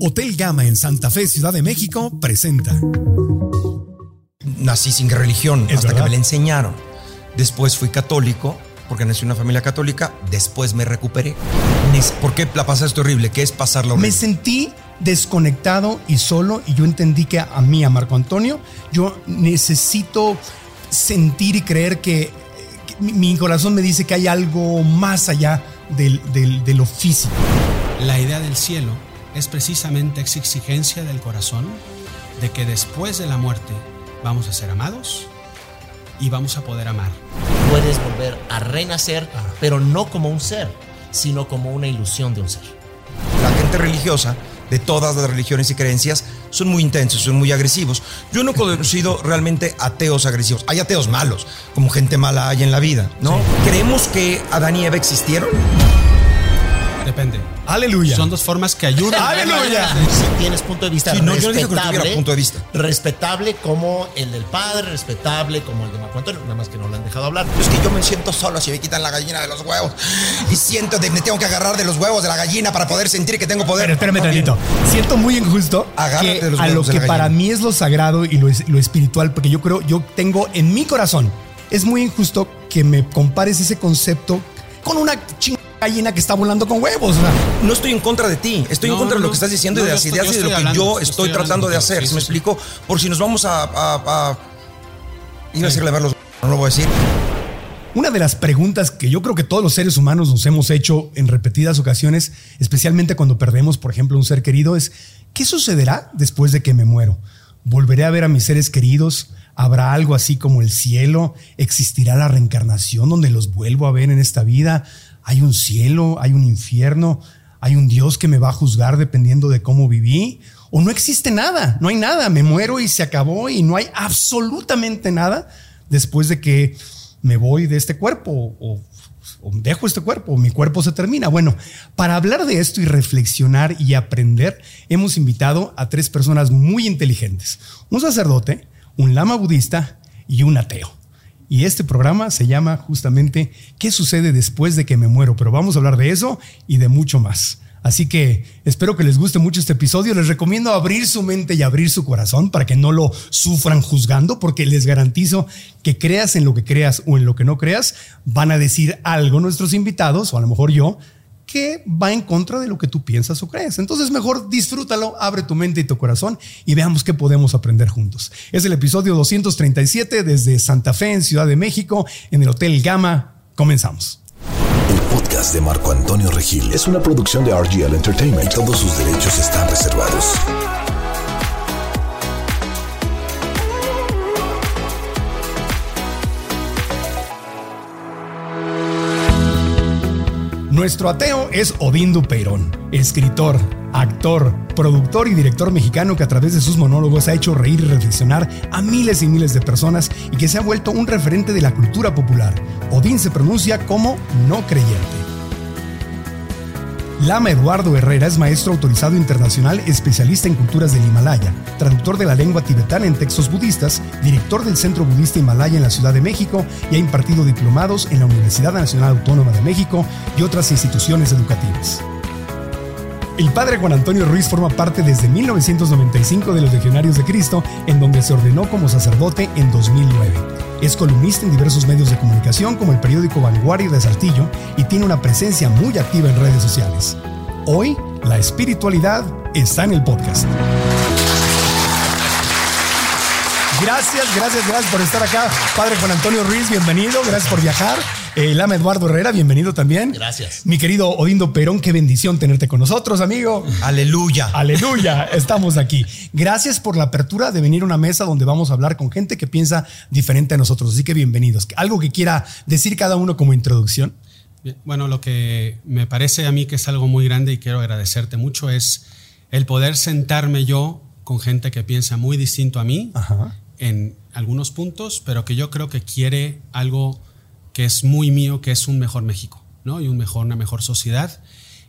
Hotel Gama en Santa Fe, Ciudad de México presenta. Nací sin religión Es hasta verdad. que me la enseñaron. Después fui católico porque nací en una familia católica. Después me recuperé. ¿Por qué la pasaste horrible? ¿Qué es pasarla horrible? Me sentí desconectado y solo y yo entendí que a mí, a Marco Antonio, yo necesito sentir y creer que, mi corazón me dice que hay algo más allá del- del- de lo físico. La idea del cielo es precisamente esa exigencia del corazón de que después de la muerte vamos a ser amados y vamos a poder amar. puedes volver a renacer, pero no como un ser, sino como una ilusión de un ser. La gente religiosa de todas las religiones y creencias son muy intensos, son muy agresivos. Yo no he conocido realmente ateos agresivos. Hay ateos malos, como gente mala hay en la vida, ¿no? ¿Creemos que Adán y Eva existieron? Aleluya. Son dos formas que ayudan. ¡Aleluya! Si tienes punto de vista Sí, no, yo no dije que respetable, tuviera punto de vista. respetable como el del padre, respetable como el de Marco Antonio, nada más que no lo han dejado hablar. Es que yo me siento solo si me quitan la gallina de los huevos. Y siento que me tengo que agarrar de los huevos de la gallina para poder sentir que tengo poder. Pero espérame tantito. Siento muy injusto Agárrate que de los a lo que la para mí es lo sagrado y lo, es- lo espiritual, porque yo creo, yo tengo en mi corazón, es muy injusto que me compares ese concepto con una chingada gallina que está volando con huevos. o sea, No estoy en contra de ti, estoy en No, contra de lo que estás diciendo no, y de las estoy- ideas y de lo que hablando, yo estoy, estoy tratando de hacer. contigo, ¿Sí me explico? Por si nos vamos a. a, a- Iba a decirle ver los. No lo voy a decir. Una de las preguntas que yo creo que todos los seres humanos nos hemos hecho en repetidas ocasiones, especialmente cuando perdemos, por ejemplo, un ser querido, es ¿qué sucederá después de que me muero? ¿Volveré a ver a mis seres queridos? ¿Habrá algo así como el cielo? ¿Existirá la reencarnación donde los vuelvo a ver en esta vida? ¿Hay un cielo? ¿Hay un infierno? ¿Hay un Dios que me va a juzgar dependiendo de cómo viví? ¿O no existe nada? No hay nada. Me muero y se acabó y no hay absolutamente nada después de que me voy de este cuerpo o, dejo este cuerpo o mi cuerpo se termina. Bueno, para hablar de esto y reflexionar y aprender, hemos invitado a tres personas muy inteligentes. Un sacerdote, un lama budista y un ateo. Y este programa se llama justamente ¿Qué sucede después de que me muero? Pero vamos a hablar de eso y de mucho más. Así que espero que les guste mucho este episodio. Les recomiendo abrir su mente y abrir su corazón para que no lo sufran juzgando, porque les garantizo que creas en lo que creas o en lo que no creas, van a decir algo nuestros invitados, o a lo mejor yo, que va en contra de lo que tú piensas o crees. Entonces mejor disfrútalo, abre tu mente y tu corazón y veamos qué podemos aprender juntos. Es el episodio 237 desde Santa Fe, en Ciudad de México, en el Hotel Gama. Comenzamos. El podcast de Marco Antonio Regil es una producción de RGL Entertainment todos sus derechos están reservados. Nuestro ateo es Odín Dupeirón, escritor, actor, productor y director mexicano que a través de sus monólogos ha hecho reír y reflexionar a miles y miles de personas y que se ha vuelto un referente de la cultura popular. Odín se pronuncia como no creyente. Lama Eduardo Herrera es maestro autorizado internacional especialista en culturas del Himalaya, traductor de la lengua tibetana en textos budistas, director del Centro Budista Himalaya en la Ciudad de México y ha impartido diplomados en la Universidad Nacional Autónoma de México y otras instituciones educativas. El padre Juan Antonio Ruiz forma parte desde 1995 de los Legionarios de Cristo, en donde se ordenó como sacerdote en 2009. Es columnista en diversos medios de comunicación como el periódico Vanguardia de Saltillo y tiene una presencia muy activa en redes sociales. Hoy, la espiritualidad está en el podcast. Gracias, gracias, gracias por estar acá. Padre Juan Antonio Ruiz, bienvenido. Gracias por viajar. Eh, Lama Eduardo Herrera, bienvenido también. Gracias. Mi querido Odindo Perón, qué bendición tenerte con nosotros, amigo. Aleluya. Aleluya, estamos aquí. Gracias por la apertura de venir a una mesa donde vamos a hablar con gente que piensa diferente a nosotros. Así que bienvenidos. ¿Algo que quiera decir cada uno como introducción? Bueno, lo que me parece a mí que es algo muy grande y quiero agradecerte mucho es El poder sentarme yo con gente que piensa muy distinto a mí Ajá. en algunos puntos, pero que yo creo que quiere algo que es muy mío, que es un mejor México, ¿no? Y un mejor, una mejor sociedad.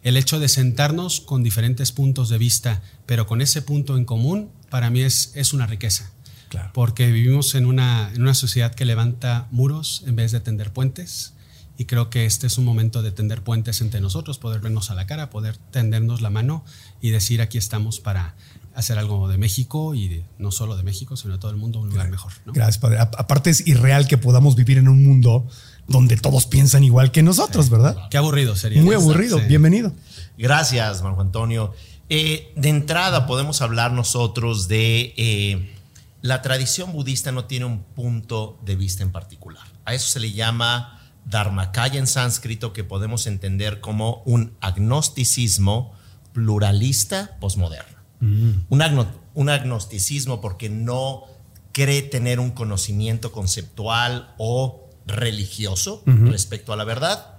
El hecho de sentarnos con diferentes puntos de vista, pero con ese punto en común, para mí es, es una riqueza. Claro. Porque vivimos en una, en una sociedad que levanta muros en vez de tender puentes. Y creo que este es un momento de tender puentes entre nosotros, poder vernos a la cara, poder tendernos la mano y decir aquí estamos para hacer algo de México y de- no solo de México, sino de todo el mundo un lugar mejor. ¿no? Gracias, padre. A- Aparte es irreal que podamos vivir en un mundo donde todos piensan igual que nosotros, ¿verdad? Qué aburrido sería. Muy aburrido. Sí. Bienvenido. Gracias, Marco Antonio. Eh, de entrada podemos hablar nosotros de eh, la tradición budista no tiene un punto de vista en particular. A eso se le llama Dharmakaya en sánscrito, que podemos entender como un agnosticismo pluralista posmoderno. Un, agno- un agnosticismo porque no cree tener un conocimiento conceptual o religioso respecto a la verdad.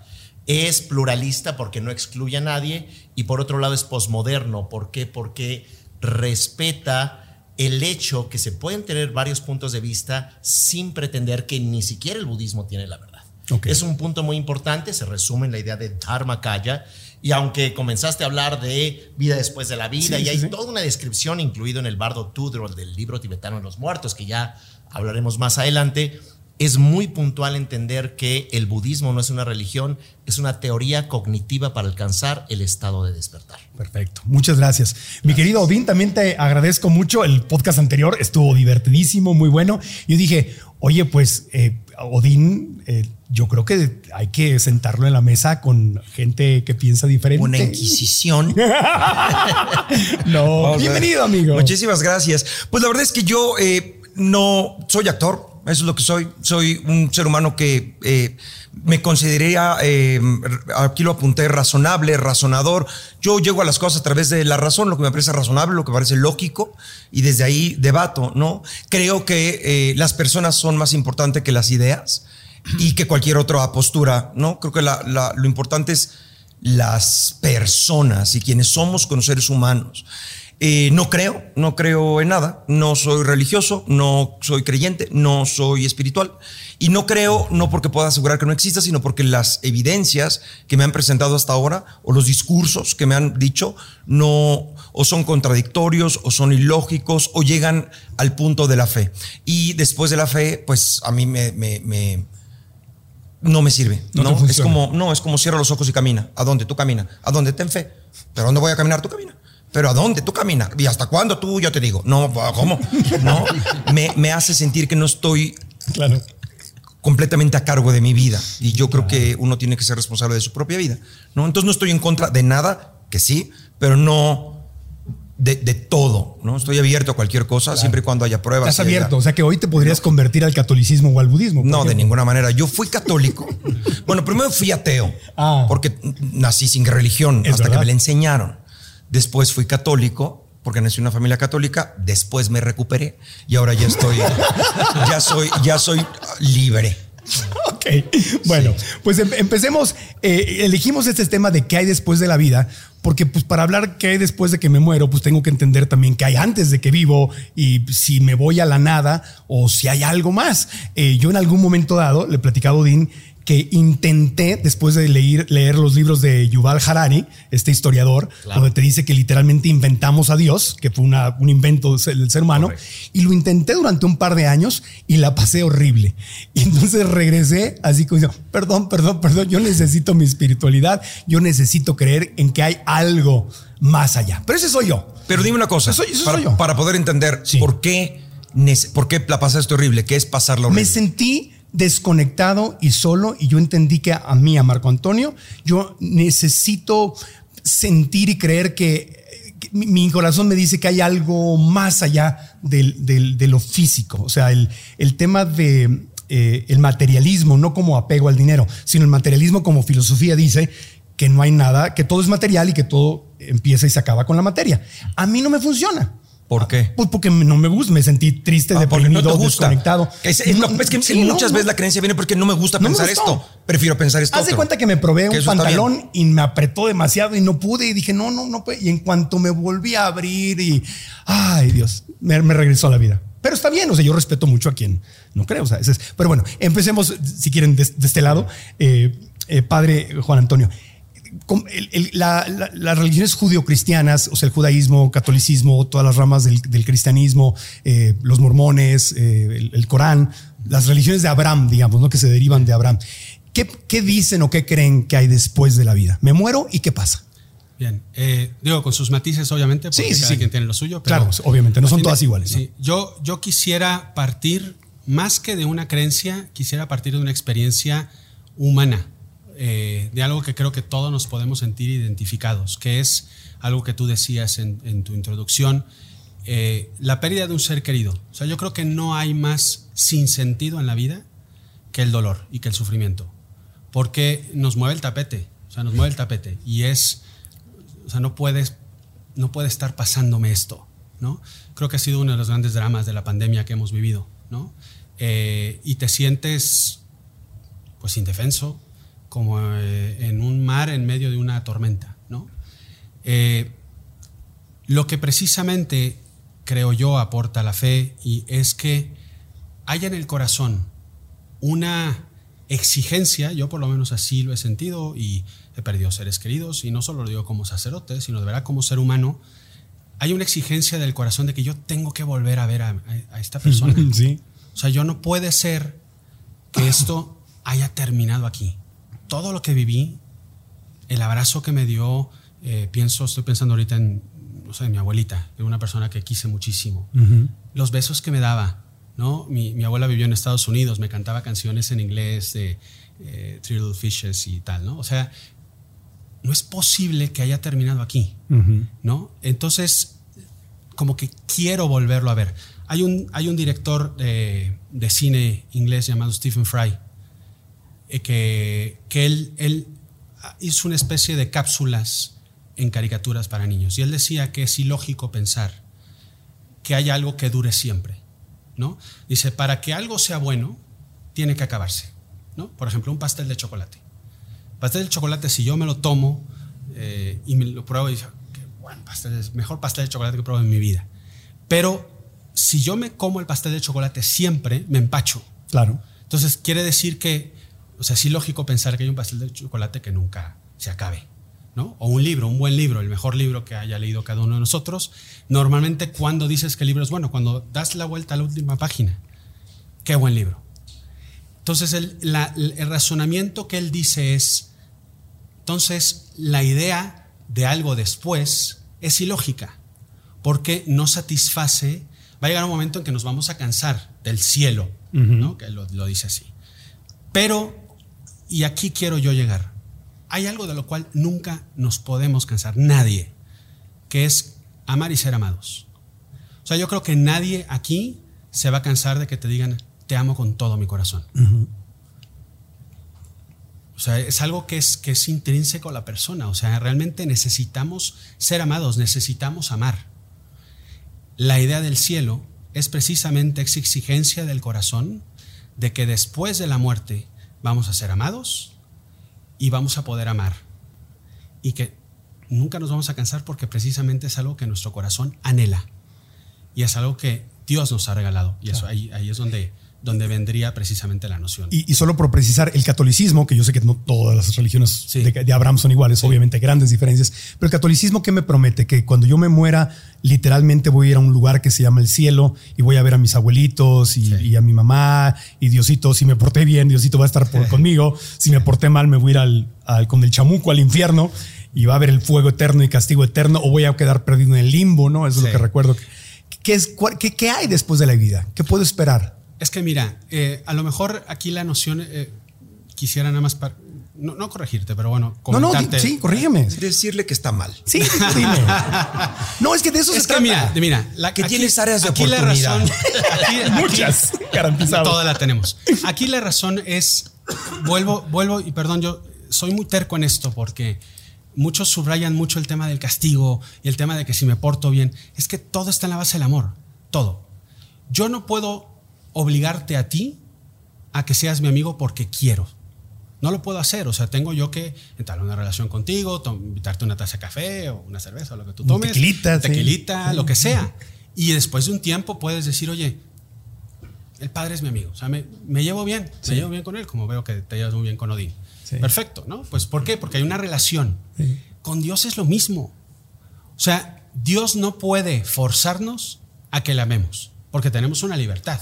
Es pluralista porque no excluye a nadie y por otro lado es posmoderno. ¿Por qué? Porque respeta el hecho que se pueden tener varios puntos de vista sin pretender que ni siquiera el budismo tiene la verdad. Es un punto muy importante, se resume en la idea de Dharmakaya. Y aunque comenzaste a hablar de vida después de la vida, Sí, y hay sí. toda una descripción incluido en el bardo Tudrol del libro tibetano de los muertos, que ya hablaremos más adelante, es muy puntual entender que el budismo no es una religión, es una teoría cognitiva para alcanzar el estado de despertar. Perfecto. Muchas gracias. Mi querido Odín, también te agradezco mucho. El podcast anterior estuvo divertidísimo, muy bueno. Yo dije, oye, pues eh, Odín, eh, yo creo que hay que sentarlo en la mesa con gente que piensa diferente. Una inquisición. No, bienvenido, amigo. Muchísimas gracias. Pues la verdad es que yo eh, no soy actor. Eso es lo que soy. Soy un ser humano que eh, me consideraría, eh, aquí lo apunté, razonable, razonador. Yo llego a las cosas a través de la razón, lo que me parece razonable, lo que me parece lógico, y desde ahí debato, ¿no? Creo que eh, las personas son más importantes que las ideas y que cualquier otra postura, ¿no? Creo que la- la- lo importante es las personas y quienes somos con los seres humanos. Eh, no creo, no creo en nada, no soy religioso, no soy creyente, no soy espiritual y no creo no porque pueda asegurar que no exista, sino porque las evidencias que me han presentado hasta ahora o los discursos que me han dicho no o son contradictorios o son ilógicos o llegan al punto de la fe. Y después de la fe, pues a mí me, me- me- no me sirve. No No, es como no es como cierra los ojos y camina. ¿A dónde tú camina? ¿A dónde ten fe? ¿Pero dónde voy a caminar? Tú camina. ¿Pero a dónde tú camina? ¿Y hasta cuándo tú? Yo te digo. No, ¿cómo? No, me, me hace sentir que no estoy Claro. completamente a cargo de mi vida. Y yo creo que uno tiene que ser responsable de su propia vida. ¿no? Entonces no estoy en contra de nada, que sí, pero no de, de todo. ¿no? Estoy abierto a cualquier cosa, siempre y cuando haya pruebas. Estás haya- abierto. O sea que hoy te podrías convertir al catolicismo o al budismo. No, de ninguna manera. Yo fui católico. bueno, primero fui ateo, Ah. porque nací sin religión, Es hasta verdad. que me la enseñaron. Después fui católico, porque nací en una familia católica. Después me recuperé y ahora ya estoy, ya soy, ya soy libre. Ok, bueno, pues em- empecemos. Eh, elegimos este tema de qué hay después de la vida, porque pues para hablar qué hay después de que me muero, pues tengo que entender también qué hay antes de que vivo y si me voy a la nada o si hay algo más. Eh, yo en algún momento dado le platicaba a Odín que intenté, después de leer, leer los libros de Yuval Harari, este historiador, donde te dice que literalmente inventamos a Dios, que fue una- un invento del ser humano, y lo intenté durante un par de años y la pasé horrible. Y entonces regresé así como diciendo, perdón, perdón, perdón, yo necesito mi espiritualidad, yo necesito creer en que hay algo más allá. Pero ese soy yo. Pero dime una cosa, Eso- eso para, soy yo. para poder entender Sí. por qué por qué la pasaste horrible, qué es pasarla horrible. Me sentí desconectado y solo y yo entendí que a mí, a Marco Antonio, yo necesito sentir y creer que, mi corazón me dice que hay algo más allá del- del- de lo físico. O sea, el, el tema de eh, el materialismo, no como apego al dinero, sino el materialismo como filosofía dice que no hay nada, que todo es material y que todo empieza y se acaba con la materia. A mí no me funciona. ¿Por qué? Pues porque no me gusta, me sentí triste, Ah, deprimido, no desconectado. Es, es- no, es que sí, muchas no. veces la creencia viene porque no me gusta me pensar esto. Prefiero pensar esto. Haz de cuenta que me probé un pantalón y me apretó demasiado y no pude y dije, no, no, no puede. Y en cuanto me volví a abrir y, ay Dios, me, me regresó a la vida. Pero está bien, o sea, yo respeto mucho a quien no creo. O sea, es- pero bueno, empecemos, si quieren, de, de este lado. Eh, eh, padre Juan Antonio, el- el- la- la- las religiones judio-cristianas, o sea, el judaísmo, catolicismo, todas las ramas del, del cristianismo, eh, los mormones, eh, el, el Corán, las religiones de Abraham, digamos, ¿no? que se derivan de Abraham. ¿Qué, qué dicen o qué creen que hay después de la vida? Me muero y qué pasa. Bien, eh, digo con sus matices obviamente, porque Sí, sí, cada sí. quien tiene lo suyo. Pero Claro, obviamente, no son todas iguales, yo, yo quisiera partir más que de una creencia, quisiera partir de una experiencia humana, eh, de algo que creo que todos nos podemos sentir identificados, que es algo que tú decías en, tu introducción, eh, la pérdida de un ser querido. O sea, yo creo que no hay más sin sentido en la vida que el dolor y que el sufrimiento, porque nos mueve el tapete, o sea, nos mueve el tapete y es, o sea, no puedes, no puede estar pasándome esto, ¿no? Creo que ha sido uno de los grandes dramas de la pandemia que hemos vivido, ¿no? Eh, y te sientes, pues, indefenso, como eh, en un mar en medio de una tormenta, ¿no? Eh, lo que precisamente creo yo aporta la fe y es que haya en el corazón una exigencia, yo por lo menos así lo he sentido y he perdido seres queridos y no solo lo digo como sacerdote, sino de verdad como ser humano, hay una exigencia del corazón de que yo tengo que volver a ver a, a- a esta persona. Sí. O sea, yo no puede ser que esto haya terminado aquí. Todo lo que viví, el abrazo que me dio, eh, pienso, estoy pensando ahorita en, no sé, en mi abuelita, en una persona que quise muchísimo. Los besos que me daba, ¿no? Mi, mi abuela vivió en Estados Unidos, me cantaba canciones en inglés de eh, Three Little Fishes y tal, ¿no? O sea, no es posible que haya terminado aquí, ¿no? Entonces, como que quiero volverlo a ver. Hay un, hay un director de, de cine inglés llamado Stephen Fry, eh, que, que él, él hizo una especie de cápsulas en caricaturas para niños. Y él decía que es ilógico pensar que haya algo que dure siempre. ¿no? Dice, para que algo sea bueno, tiene que acabarse. ¿no? Por ejemplo, un pastel de chocolate. Pastel de chocolate, si yo me lo tomo eh, y me lo pruebo y digo, qué buen pastel, es mejor pastel de chocolate que probado en mi vida. Pero si yo me como el pastel de chocolate siempre, me empacho. Claro. Entonces quiere decir que, o sea, es ilógico pensar que hay un pastel de chocolate que nunca se acabe. ¿no? O un libro, un buen libro, el mejor libro que haya leído cada uno de nosotros. Normalmente, cuando dices que el libro es bueno, cuando das la vuelta a la última página, qué buen libro. Entonces, el, la- el razonamiento que él dice es, entonces, la idea de algo después es ilógica, porque no satisface, va a llegar un momento en que nos vamos a cansar del cielo, ¿no? que lo, lo dice así. Pero, y aquí quiero yo llegar, hay algo de lo cual nunca nos podemos cansar, nadie, que es amar y ser amados. O sea, yo creo que nadie aquí se va a cansar de que te digan, te amo con todo mi corazón. O sea, es algo que es, que es intrínseco a la persona. O sea, realmente necesitamos ser amados, necesitamos amar. La idea del cielo es precisamente esa exigencia del corazón de que después de la muerte vamos a ser amados y vamos a poder amar. Y que nunca nos vamos a cansar porque precisamente es algo que nuestro corazón anhela. Y es algo que Dios nos ha regalado. Y eso ahí, ahí es donde, donde vendría precisamente la noción. Y, y solo por precisar, el catolicismo, que yo sé que no todas las religiones Sí. de, de Abraham son iguales, obviamente grandes diferencias, pero el catolicismo, ¿qué me promete? Que cuando yo me muera, literalmente voy a ir a un lugar que se llama el cielo y voy a ver a mis abuelitos y, y a mi mamá y Diosito, si me porté bien, Diosito va a estar por- conmigo, si me porté mal, me voy a ir al, al- con el chamuco al infierno y va a haber el fuego eterno y castigo eterno o voy a quedar perdido en el limbo, ¿no? Eso es lo que recuerdo. ¿Qué, es, qué, qué hay después de la vida? ¿Qué puedo esperar? Es que mira, eh, a lo mejor aquí la noción eh, quisiera nada más para, no, no corregirte, pero bueno, No, no, sí, corrígeme. Decirle que está mal. Sí, dime. No, es que de eso Es se que trata. mira, mira, la, Que tienes áreas de aquí la razón- aquí- aquí- Muchas, garantizado. Toda la tenemos. Aquí la razón es, vuelvo, vuelvo y perdón, yo soy muy terco en esto porque muchos subrayan mucho el tema del castigo y el tema de que si me porto bien. Es que todo está en la base del amor, todo. Yo no puedo obligarte a ti a que seas mi amigo porque quiero. No lo puedo hacer, o sea, tengo yo que entrar en una relación contigo, invitarte una taza de café o una cerveza o lo que tú tomes. tequilita. Tequilita, lo que sea. Y después de un tiempo puedes decir, oye, el padre es mi amigo, o sea, me, llevo bien, me llevo bien con él, como veo que te llevas muy bien con Odín. Perfecto, ¿no? Pues ¿por qué? Porque hay una relación. Con Dios es lo mismo. O sea, Dios no puede forzarnos a que le amemos, porque tenemos una libertad.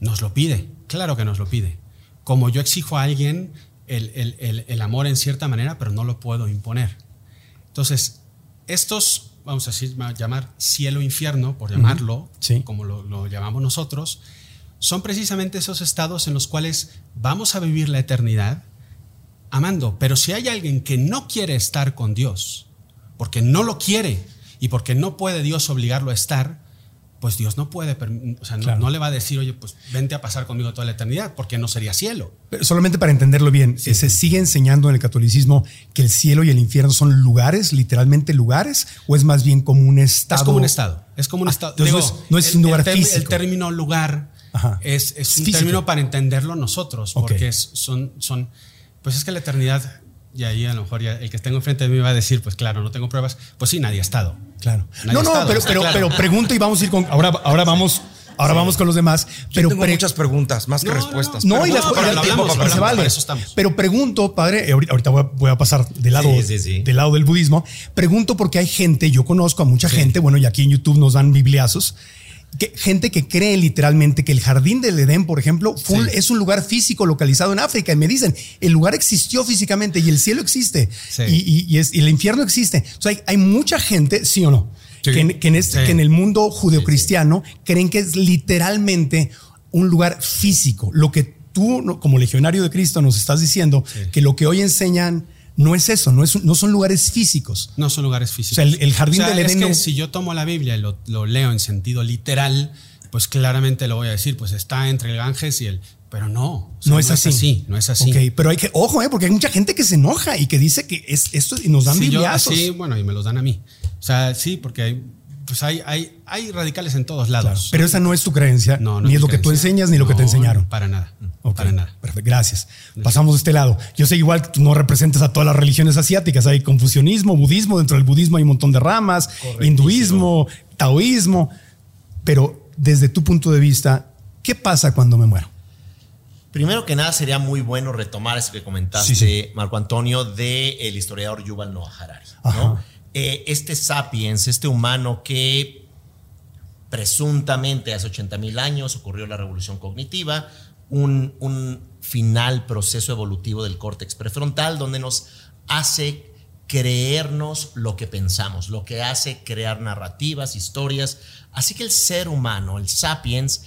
Nos lo pide, claro que nos lo pide. Como yo exijo a alguien el, amor en cierta manera, pero no lo puedo imponer. Entonces, estos, vamos a decir, llamar cielo-infierno, por llamarlo, como lo llamamos nosotros, son precisamente esos estados en los cuales vamos a vivir la eternidad amando. Pero si hay alguien que no quiere estar con Dios, porque no lo quiere y porque no puede Dios obligarlo a estar, pues Dios no puede, o sea, no, le va a decir, oye, pues vente a pasar conmigo toda la eternidad, porque no sería cielo. solamente para entenderlo bien, ¿se sigue enseñando en el catolicismo que el cielo y el infierno son lugares, literalmente lugares, o es más bien como un estado? Es como un estado, es como un ah, estado. no es, un lugar físico. El término lugar es, un término para entenderlo nosotros, porque son, son pues es que la eternidad, y ahí a lo mejor ya el que tengo enfrente de mí va a decir, pues claro, no tengo pruebas. Pues sí, nadie ha estado. Claro. no, no, pero, pero, pero pregunto y vamos a ir con. Ahora, ahora vamos. Ahora vamos con los demás. Pero tengo muchas preguntas, más que respuestas. No, y las no, se vale. Pero pregunto, padre, eh, ahorita voy a, pasar del lado, del lado del budismo. Pregunto porque hay gente, yo conozco a mucha gente, bueno, y aquí en YouTube nos dan bibliazos gente que cree literalmente que el jardín del Edén, por ejemplo, es un lugar físico localizado en África. Y me dicen, el lugar existió físicamente y el cielo existe y, el infierno existe. O sea, hay, mucha gente, sí o no, que, en, el mundo judeocristiano creen que es literalmente un lugar físico. Lo que tú, como legionario de Cristo, nos estás diciendo, que lo que hoy enseñan no es eso, no, es, no son lugares físicos. No son lugares físicos. O sea, el, jardín del Edén. Es que si yo tomo la Biblia y lo, leo en sentido literal, pues claramente lo voy a decir, pues está entre el Ganges y el. Pero no, no, es, así. No es así. Pero hay que, ojo, eh, porque hay mucha gente que se enoja y que dice que es esto y nos dan sí, sí, bueno, y me los dan a mí. O sea, sí, porque hay, pues hay, hay, hay radicales en todos lados. pero esa no es tu creencia, ni es, lo que tú enseñas, ni lo que te enseñaron. Para nada. Para nada. Perfecto, gracias. Pasamos de este lado. Yo sé igual que tú no representas a todas las religiones asiáticas. Hay confucianismo, budismo. Dentro del budismo hay un montón de ramas, hinduismo, taoísmo. Pero desde tu punto de vista, ¿qué pasa cuando me muero? Primero que nada, sería muy bueno retomar eso que comentaste, Marco Antonio, del el historiador Yuval Noah Harari. Eh, este sapiens, este humano que presuntamente hace 80 mil años ocurrió la revolución cognitiva, un, final proceso evolutivo del córtex prefrontal donde nos hace creernos lo que pensamos, lo que hace crear narrativas, historias. Así que el ser humano, el sapiens,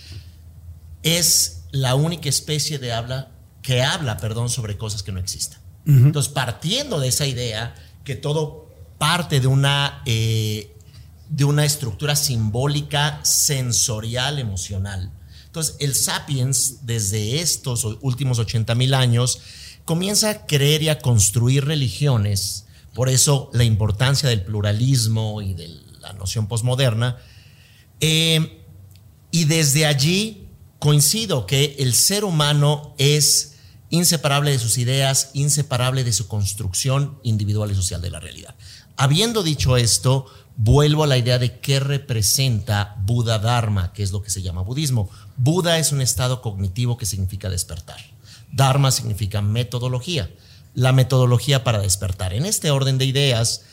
es la única especie de habla que habla, perdón, sobre cosas que no existen. Entonces, partiendo de esa idea que todo parte de una, eh, de una estructura simbólica, sensorial, emocional, entonces, el sapiens, desde estos últimos 80 mil años, comienza a creer y a construir religiones. Por eso la importancia del pluralismo y de la noción posmoderna. Eh, y desde allí coincido que el ser humano es inseparable de sus ideas, inseparable de su construcción individual y social de la realidad. Habiendo dicho esto, vuelvo a la idea de qué representa Buda Dharma, que es lo que se llama budismo. Buda es un estado cognitivo que significa despertar. Dharma significa metodología, la metodología para despertar. En este orden de ideas,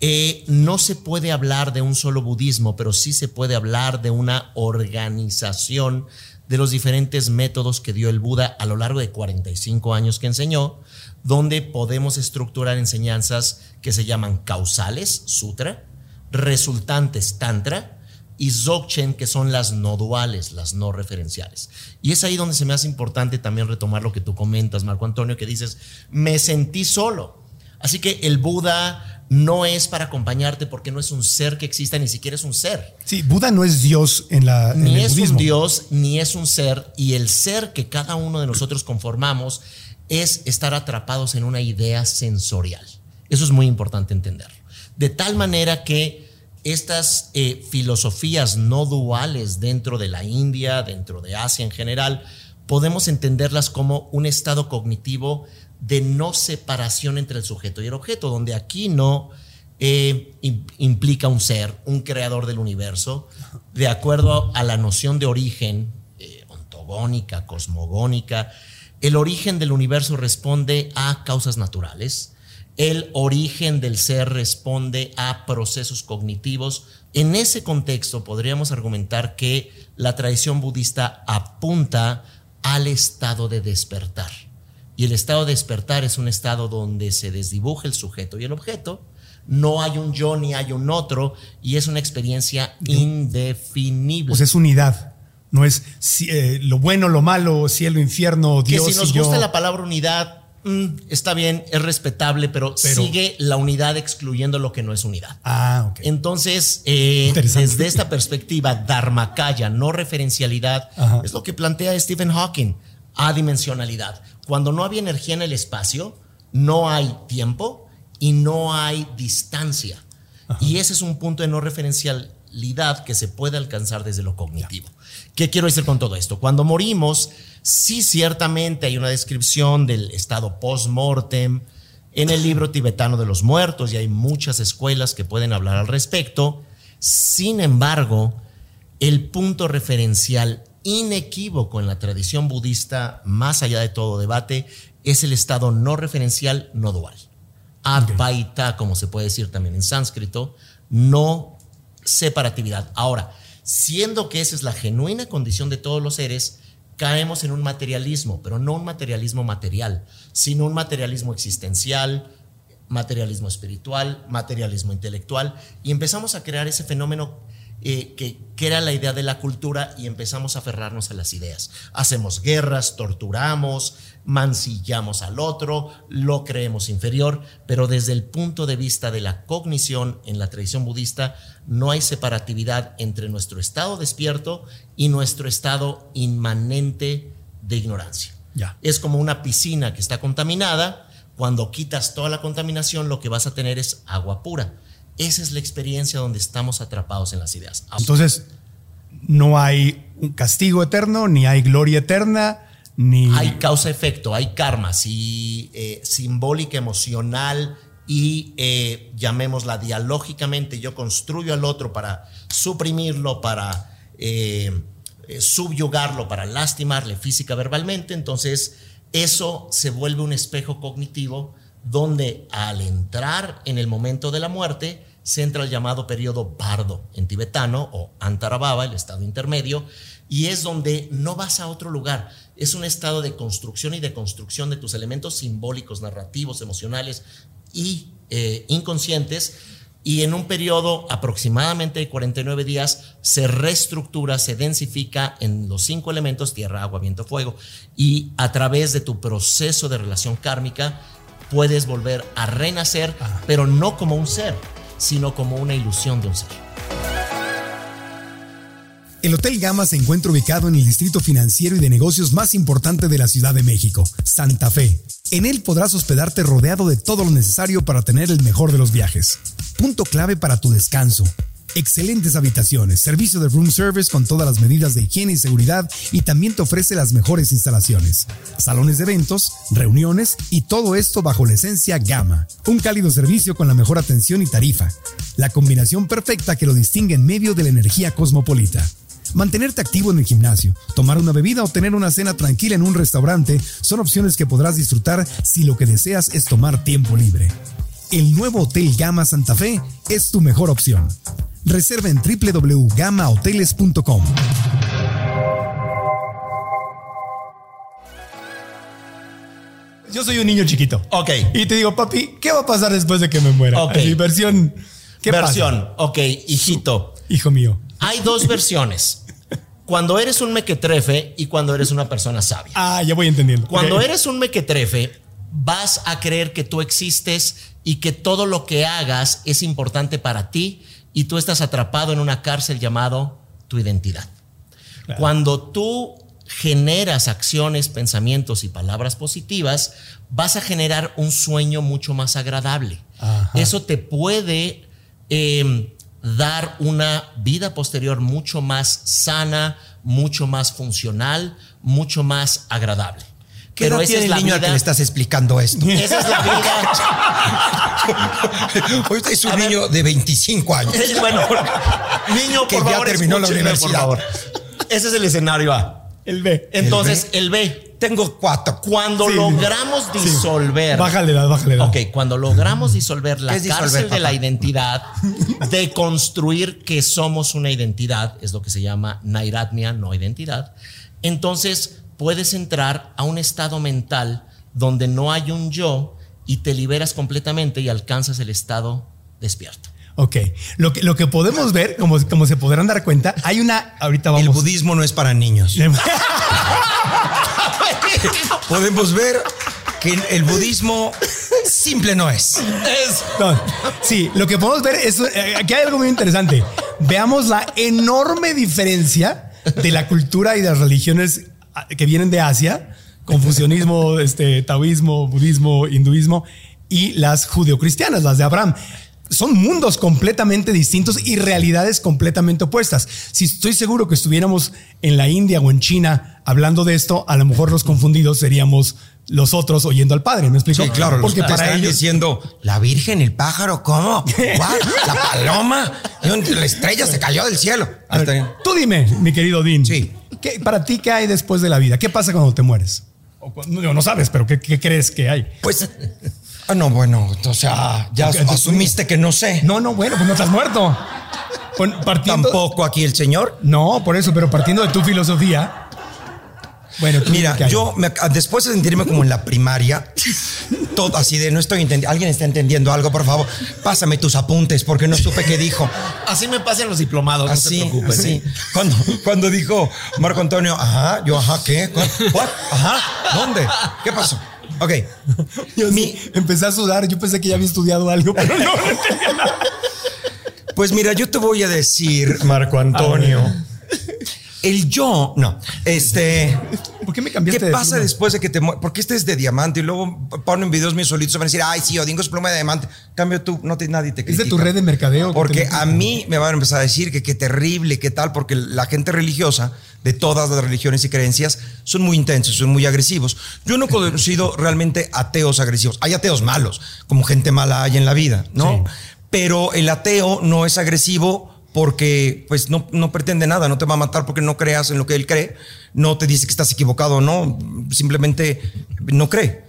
eh, no se puede hablar de un solo budismo, pero sí se puede hablar de una organización de los diferentes métodos que dio el Buda a lo largo de 45 años que enseñó, donde podemos estructurar enseñanzas que se llaman causales, sutra, resultantes, tantra, y Dzogchen, que son las no duales, las no referenciales. Y es ahí donde se me hace importante también retomar lo que tú comentas, Marco Antonio, que dices, me sentí solo. Así que el Buda no es para acompañarte porque no es un ser que exista, ni siquiera es un ser. Sí, Buda no es Dios en la Ni es un Dios, ni es un ser, y el ser que cada uno de nosotros conformamos es estar atrapados en una idea sensorial. Eso es muy importante entenderlo. De tal manera que estas eh, filosofías no duales dentro de la India, dentro de Asia en general, podemos entenderlas como un estado cognitivo de no separación entre el sujeto y el objeto, donde aquí no eh, implica un ser, un creador del universo, de acuerdo a la noción de origen eh, ontogónica, cosmogónica. El origen del universo responde a causas naturales, el origen del ser responde a procesos cognitivos. En ese contexto podríamos argumentar que la tradición budista apunta al estado de despertar. Y el estado de despertar es un estado donde se desdibuja el sujeto y el objeto, no hay un yo ni hay un otro, y es una experiencia indefinible. Pues es unidad. No es eh, lo bueno, lo malo, cielo, infierno, Dios. Que si nos gusta la palabra unidad, Mm, está bien, es respetable, pero, sigue la unidad excluyendo lo que no es unidad. Ah, ok. Entonces, eh, desde esta perspectiva, Dharmakaya, no referencialidad, es lo que plantea Stephen Hawking, adimensionalidad. Cuando no había energía en el espacio, no hay tiempo y no hay distancia. Y ese es un punto de no referencialidad que se puede alcanzar desde lo cognitivo. ¿Qué quiero decir con todo esto? Cuando morimos, Sí, ciertamente hay una descripción del estado post-mortem en el libro tibetano de los muertos y hay muchas escuelas que pueden hablar al respecto. Sin embargo, el punto referencial inequívoco en la tradición budista, más allá de todo debate, es el estado no referencial no dual. Advaita, como se puede decir también en sánscrito, no separatividad. Ahora, siendo que esa es la genuina condición de todos los seres, caemos en un materialismo, pero no un materialismo material, sino un materialismo existencial, materialismo espiritual, materialismo intelectual, y empezamos a crear ese fenómeno eh, que, que, era la idea de la cultura y empezamos a aferrarnos a las ideas. Hacemos guerras, torturamos, mancillamos al otro, lo creemos inferior, pero desde el punto de vista de la cognición en la tradición budista no hay separatividad entre nuestro estado despierto y nuestro estado inmanente de ignorancia. Ya. Es como una piscina que está contaminada, cuando quitas toda la contaminación lo que vas a tener es agua pura. Esa es la experiencia donde estamos atrapados en las ideas. Entonces, no hay un castigo eterno, ni hay gloria eterna, hay causa-efecto, hay karma, si, eh, simbólica, emocional y eh, llamémosla dialógicamente, yo construyo al otro para suprimirlo, para eh, subyugarlo, para lastimarle física, verbalmente, entonces eso se vuelve un espejo cognitivo donde al entrar en el momento de la muerte, se entra el llamado periodo bardo en tibetano o Antarababa, el estado intermedio, y es donde no vas a otro lugar. Es un estado de construcción y de construcción de tus elementos simbólicos, narrativos, emocionales y eh, inconscientes. Y en un periodo aproximadamente de 49 días se reestructura, se densifica en los cinco elementos, tierra, agua, viento, fuego. Y a través de tu proceso de relación kármica puedes volver a renacer, pero no como un ser, sino como una ilusión de un ser. El Hotel Gama se encuentra ubicado en el distrito financiero y de negocios más importante de la Ciudad de México, Santa Fe. En él podrás hospedarte rodeado de todo lo necesario para tener el mejor de los viajes. Punto clave para tu descanso. Excelentes habitaciones, servicio de room service con todas las medidas de higiene y seguridad y también te ofrece las mejores instalaciones. Salones de eventos, reuniones y todo esto bajo la esencia Gama. Un cálido servicio con la mejor atención y tarifa. La combinación perfecta que lo distingue en medio de la energía cosmopolita. Mantenerte activo en el gimnasio, tomar una bebida o tener una cena tranquila en un restaurante son opciones que podrás disfrutar si lo que deseas es tomar tiempo libre. El nuevo Hotel Gama Santa Fe es tu mejor opción. Reserva en www.gamahoteles.com. Yo soy un niño chiquito. Ok. Y te digo, papi, ¿qué va a pasar después de que me muera? Ok. versión. ¿Qué versión. Ok, hijito. Hijo mío. Hay dos versiones. Cuando eres un mequetrefe y cuando eres una persona sabia. Ah, ya voy entendiendo. Cuando eres un mequetrefe, vas a creer que tú existes y que todo lo que hagas es importante para ti y tú estás atrapado en una cárcel llamado tu identidad. Cuando tú generas acciones, pensamientos y palabras positivas, vas a generar un sueño mucho más agradable. Eso te puede eh, dar una vida posterior mucho más sana, mucho más funcional, mucho más agradable. ¿Qué Pero edad tiene es el la niño al que vida. le estás explicando esto? Esa es la vida. Ahorita es un A ver. niño de 25 años. Es- bueno, niño, Que por ya favor, terminó la universidad. Por favor. Ese es el escenario A. El B. Entonces, el B. Tengo cuatro. Cuando Sí, sí. logramos disolver. Bájale edad, bájale edad. Ok, cuando logramos disolver la ¿Qué es disolver, cárcel de la identidad, de construir que somos una identidad, es lo que se llama nairatmia, no identidad, entonces puedes entrar a un estado mental donde no hay un yo y te liberas completamente y alcanzas el estado despierto. Ok. Lo que, lo que podemos ver, como, como se podrán dar cuenta, hay una. Ahorita vamos. El budismo no es para niños. Podemos ver que el budismo simple no es. No, sí, lo que podemos ver es. eh, Aquí hay algo muy interesante. Veamos la enorme diferencia de la cultura y de las religiones que vienen de Asia: confucianismo, este, taoísmo, budismo, hinduismo y las judeocristianas, las de Abraham. Son mundos completamente distintos y realidades completamente opuestas. Si estoy seguro que estuviéramos en la India o en China hablando de esto, a lo mejor los confundidos seríamos los otros oyendo al Padre. ¿Me explico? Sí, claro, porque los para ellos diciendo la Virgen, el pájaro, ¿cómo? ¿What? La paloma, la estrella se cayó del cielo. A ver, tú dime, mi querido Dean. Sí. ¿qué- para ti, ¿qué hay después de la vida? ¿Qué pasa cuando te mueres? O no, no sabes, pero ¿qué, qué crees que hay? Pues, ah, no, bueno, o sea, ya asumiste que no sé. No, no, bueno, pues no estás muerto. Partiendo, Tampoco aquí el señor. No, por eso, pero partiendo de tu filosofía. Bueno, Mira, yo me- después de sentirme como en la primaria, todo así de no estoy entendiendo. ¿Alguien está entendiendo algo? Por favor, pásame tus apuntes porque no supe qué dijo. Así me pasan los diplomados, Así, no se preocupen. así. Cuando, cuando dijo Marco Antonio, ajá, yo, ajá, ¿qué? ¿What? Ajá, ¿dónde? ¿Qué pasó? Ok. Yo Mi- sí, empecé a sudar. Yo pensé que ya había estudiado algo, pero no. Pues mira, yo te voy a decir, Marco Antonio. El yo, no, este. ¿Por qué me cambiaste ¿Qué pasa después de que te? Porque este es de diamante y luego ponen videos míos solitos van a decir, ay, sí, Odingo es pluma de diamante. Cambio tú, no te, nadie te Es de critica. tu red de mercadeo. que Porque a mí me van a empezar a decir que qué terrible, qué tal, porque la gente religiosa de todas las religiones y creencias son muy intensos, son muy agresivos. Yo no he conocido realmente ateos agresivos. Hay ateos malos, como gente mala hay en la vida, ¿no? Sí. Pero el ateo no es agresivo porque pues no, no pretende nada, no te va a matar porque no creas en lo que él cree, no te dice que estás equivocado o no, simplemente no cree.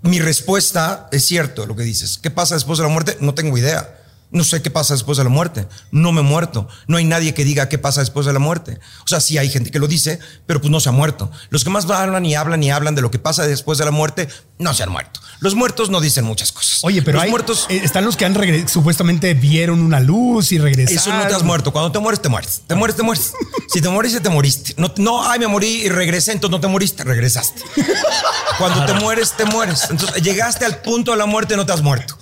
Mi respuesta es cierto lo que dices. ¿Qué pasa después de la muerte? No tengo idea. No sé qué pasa después de la muerte. No me he muerto. No hay nadie que diga qué pasa después de la muerte. O sea, sí hay gente que lo dice, pero pues no se ha muerto. Los que más hablan y hablan y hablan de lo que pasa después de la muerte, no se han muerto. Los muertos no dicen muchas cosas. Oye, pero los hay, muertos, eh, están los que han supuestamente vieron una luz y regresaron. eso no te has muerto. Cuando te mueres, te mueres. Te mueres, te mueres. Si te moriste, te moriste. No, no, ay, me morí y regresé, entonces no te moriste, regresaste. Cuando te mueres, te mueres. Entonces, llegaste al punto de la muerte, no te has muerto.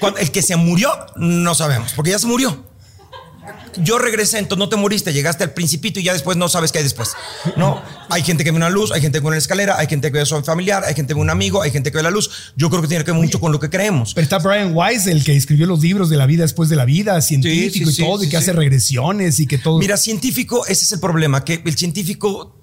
Cuando- el que se murió, no sabemos, porque ya se murió. Yo regresé, entonces no te moriste, llegaste al principito y ya después no sabes qué hay después. No, hay gente que ve una luz, hay gente que ve una escalera, hay gente que ve a su familiar, hay gente que ve un amigo, hay gente que ve la luz. Yo creo que tiene que ver mucho con lo que creemos. Pero está Brian Weiss, el que escribió los libros de la vida después de la vida, científico Sí, sí, y todo, sí, y que hace regresiones y que todo. Mira, científico, ese es el problema, que el científico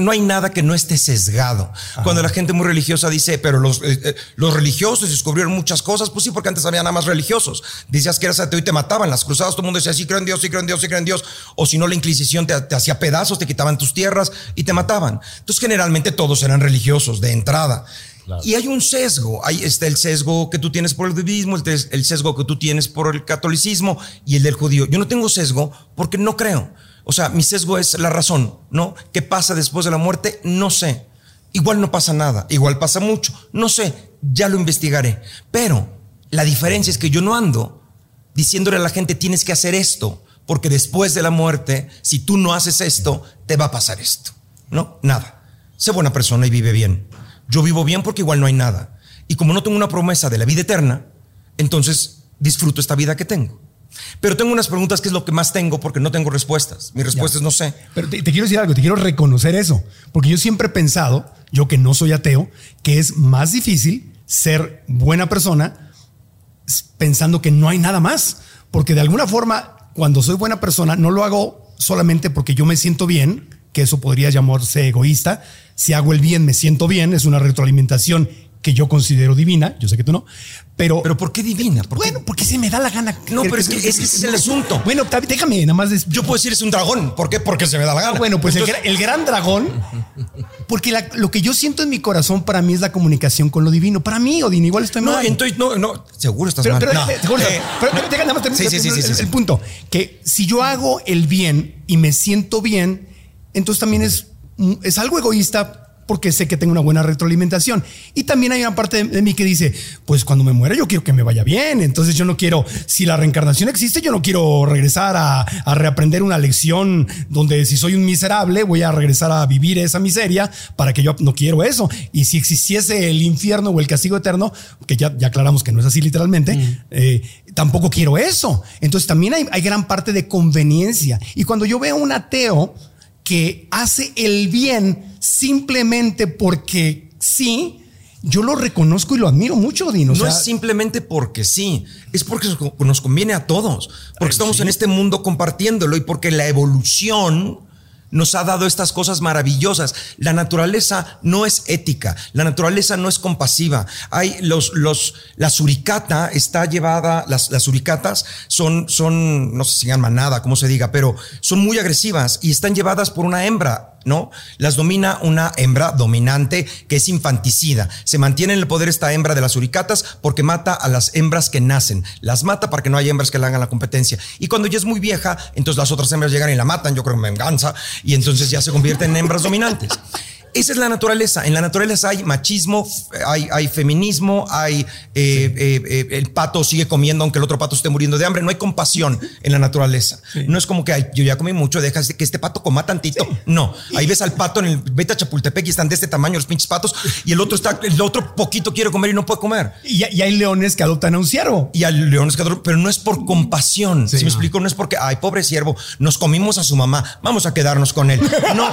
no hay nada que no esté sesgado. Cuando la gente muy religiosa dice, pero los, eh, eh, los religiosos descubrieron muchas cosas, pues sí, porque antes había nada más religiosos. Decías que eras ateo y te mataban. Las cruzadas todo el mundo decía, sí creo en Dios, sí creo en Dios, sí creo en Dios. O si no, la Inquisición te, te hacía pedazos, te quitaban tus tierras y te mataban. Entonces, generalmente todos eran religiosos de entrada. Y hay un sesgo, hay está el sesgo que tú tienes por el budismo, el sesgo que tú tienes por el catolicismo y el del judío. Yo no tengo sesgo porque no creo. O sea, mi sesgo es la razón, ¿no? ¿Qué pasa después de la muerte? No sé. Igual no pasa nada, igual pasa mucho, no sé, ya lo investigaré. Pero la diferencia es que yo no ando diciéndole a la gente tienes que hacer esto, porque después de la muerte, si tú no haces esto, te va a pasar esto. No, nada. Sé buena persona y vive bien. Yo vivo bien porque igual no hay nada. Y como no tengo una promesa de la vida eterna, entonces disfruto esta vida que tengo. Pero tengo unas preguntas que es lo que más tengo porque no tengo respuestas. Mi respuesta es no sé. Pero te, te quiero decir algo, te quiero reconocer eso, porque yo siempre he pensado, yo que no soy ateo, que es más difícil ser buena persona pensando que no hay nada más. Porque de alguna forma, cuando soy buena persona, no lo hago solamente porque yo me siento bien, que eso podría llamarse egoísta. Si hago el bien, me siento bien, es una retroalimentación que yo considero divina, yo sé que tú no, pero... ¿Pero por qué divina? ¿Por qué? bueno, porque se me da la gana. No, pero es que, es que ese es el asunto. Bueno, déjame nada más... Yo puedo decir es un dragón. ¿Por qué? Porque se me da la gana. Ah, bueno, pues el, Entonces, gra- el gran dragón, porque la- lo que yo siento en mi corazón para mí es la comunicación con lo divino. Para mí, Odín, igual estoy no, mal. entonces, no, no, seguro estás Pero, mal. pero, No. déjame- seguro, Eh, pero- pero déjame nada más terminar Sí, sí, sí, el, sí. el punto. Que si yo hago el bien y me siento bien, entonces también es, es algo egoísta porque sé que tengo una buena retroalimentación. Y también hay una parte de, mí que dice, pues cuando me muera yo quiero que me vaya bien. Entonces yo no quiero, si la reencarnación existe, yo no quiero regresar a, a reaprender una lección donde si soy un miserable voy a regresar a vivir esa miseria para que yo no quiero eso. Y si existiese el infierno o el castigo eterno, que ya, ya aclaramos que no es así literalmente, eh, tampoco quiero eso. Entonces también hay, hay gran parte de conveniencia. Y cuando yo veo un ateo que hace el bien simplemente porque sí, yo lo reconozco y lo admiro mucho, Odín. O no sea, es simplemente porque sí, es porque nos conviene a todos, porque estamos en este mundo compartiéndolo y porque la evolución nos ha dado estas cosas maravillosas. La naturaleza no es ética, la naturaleza no es compasiva. Hay los, los, la suricata está llevada, las, las suricatas son, son, no sé si llaman manada, como se diga, pero son muy agresivas y están llevadas por una hembra. ¿No? Las domina una hembra dominante que es infanticida. Se mantiene en el poder esta hembra de las suricatas porque mata a las hembras que nacen. Las mata para que no haya hembras que le hagan la competencia. Y cuando ya es muy vieja, entonces las otras hembras llegan y la matan, yo creo que venganza, y entonces ya se convierten en hembras dominantes. Esa es la naturaleza. En la naturaleza hay machismo, hay, hay feminismo, hay eh, eh, eh, el pato sigue comiendo aunque el otro pato esté muriendo de hambre. No hay compasión en la naturaleza. No es como que ay, yo ya comí mucho, deja que este pato coma tantito. No, ahí ves al pato en el vete a Chapultepec y están de este tamaño los pinches patos y el otro está, el otro poquito quiere comer y no puede comer. y, y hay leones que adoptan a un ciervo. Y al león es que adoro, pero no es por compasión. Si me explico, no es porque, ay, pobre siervo, nos comimos a su mamá, vamos a quedarnos con él. No,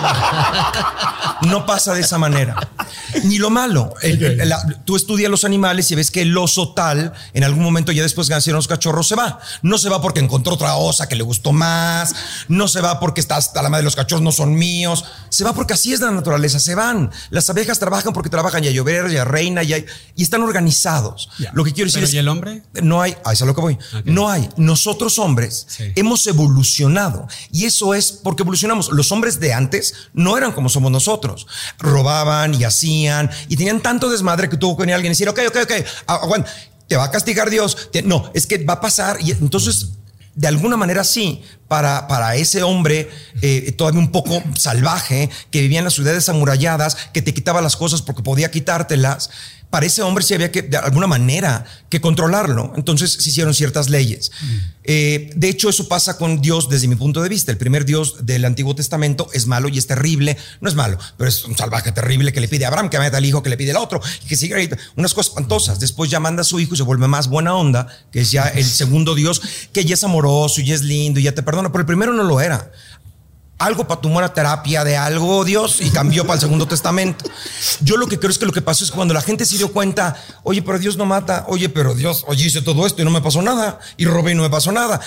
no pasa de esa manera. Ni lo malo. El- el- la- tú estudias los animales y ves que el oso tal, en algún momento ya después que nacieron los cachorros, se va. No se va porque encontró otra osa que le gustó más. No se va porque está hasta la madre de los cachorros no son míos. Se va porque así es la naturaleza. Se van. Las abejas trabajan porque trabajan ya llover, ya reina, ya y están organizados. Lo que quiero decir Pero, es ¿y el hombre? no hay, a eso es a lo que voy. No hay. Nosotros hombres Sí. hemos evolucionado y eso es porque evolucionamos. Los hombres de antes no eran como somos nosotros. Robaban y hacían y tenían tanto desmadre que tuvo que venir alguien y decir, ok, ok, ok, te va a castigar Dios. No, es que va a pasar y entonces de alguna manera sí, para, para ese hombre eh, todavía un poco salvaje, que vivía en las ciudades amuralladas, que te quitaba las cosas porque podía quitártelas, para ese hombre sí había que, de alguna manera, que controlarlo. Entonces se hicieron ciertas leyes. Eh, de hecho, eso pasa con Dios desde mi punto de vista. El primer Dios del Antiguo Testamento es malo y es terrible. No es malo, pero es un salvaje terrible que le pide a Abraham que meta al hijo, que le pide al otro, y que siga ahí, unas cosas espantosas. Después ya manda a su hijo y se vuelve más buena onda, que es ya el segundo Dios, que ya es amoroso y ya es lindo y ya te perdona, pero el primero no lo era algo para tu buena terapia de algo, Dios, y cambió para el Segundo Testamento. Yo lo que creo es que lo que pasó es cuando la gente se dio cuenta, oye, pero Dios no mata, oye, pero Dios, oye, hice todo esto y no me pasó nada, y robé y no me pasó nada.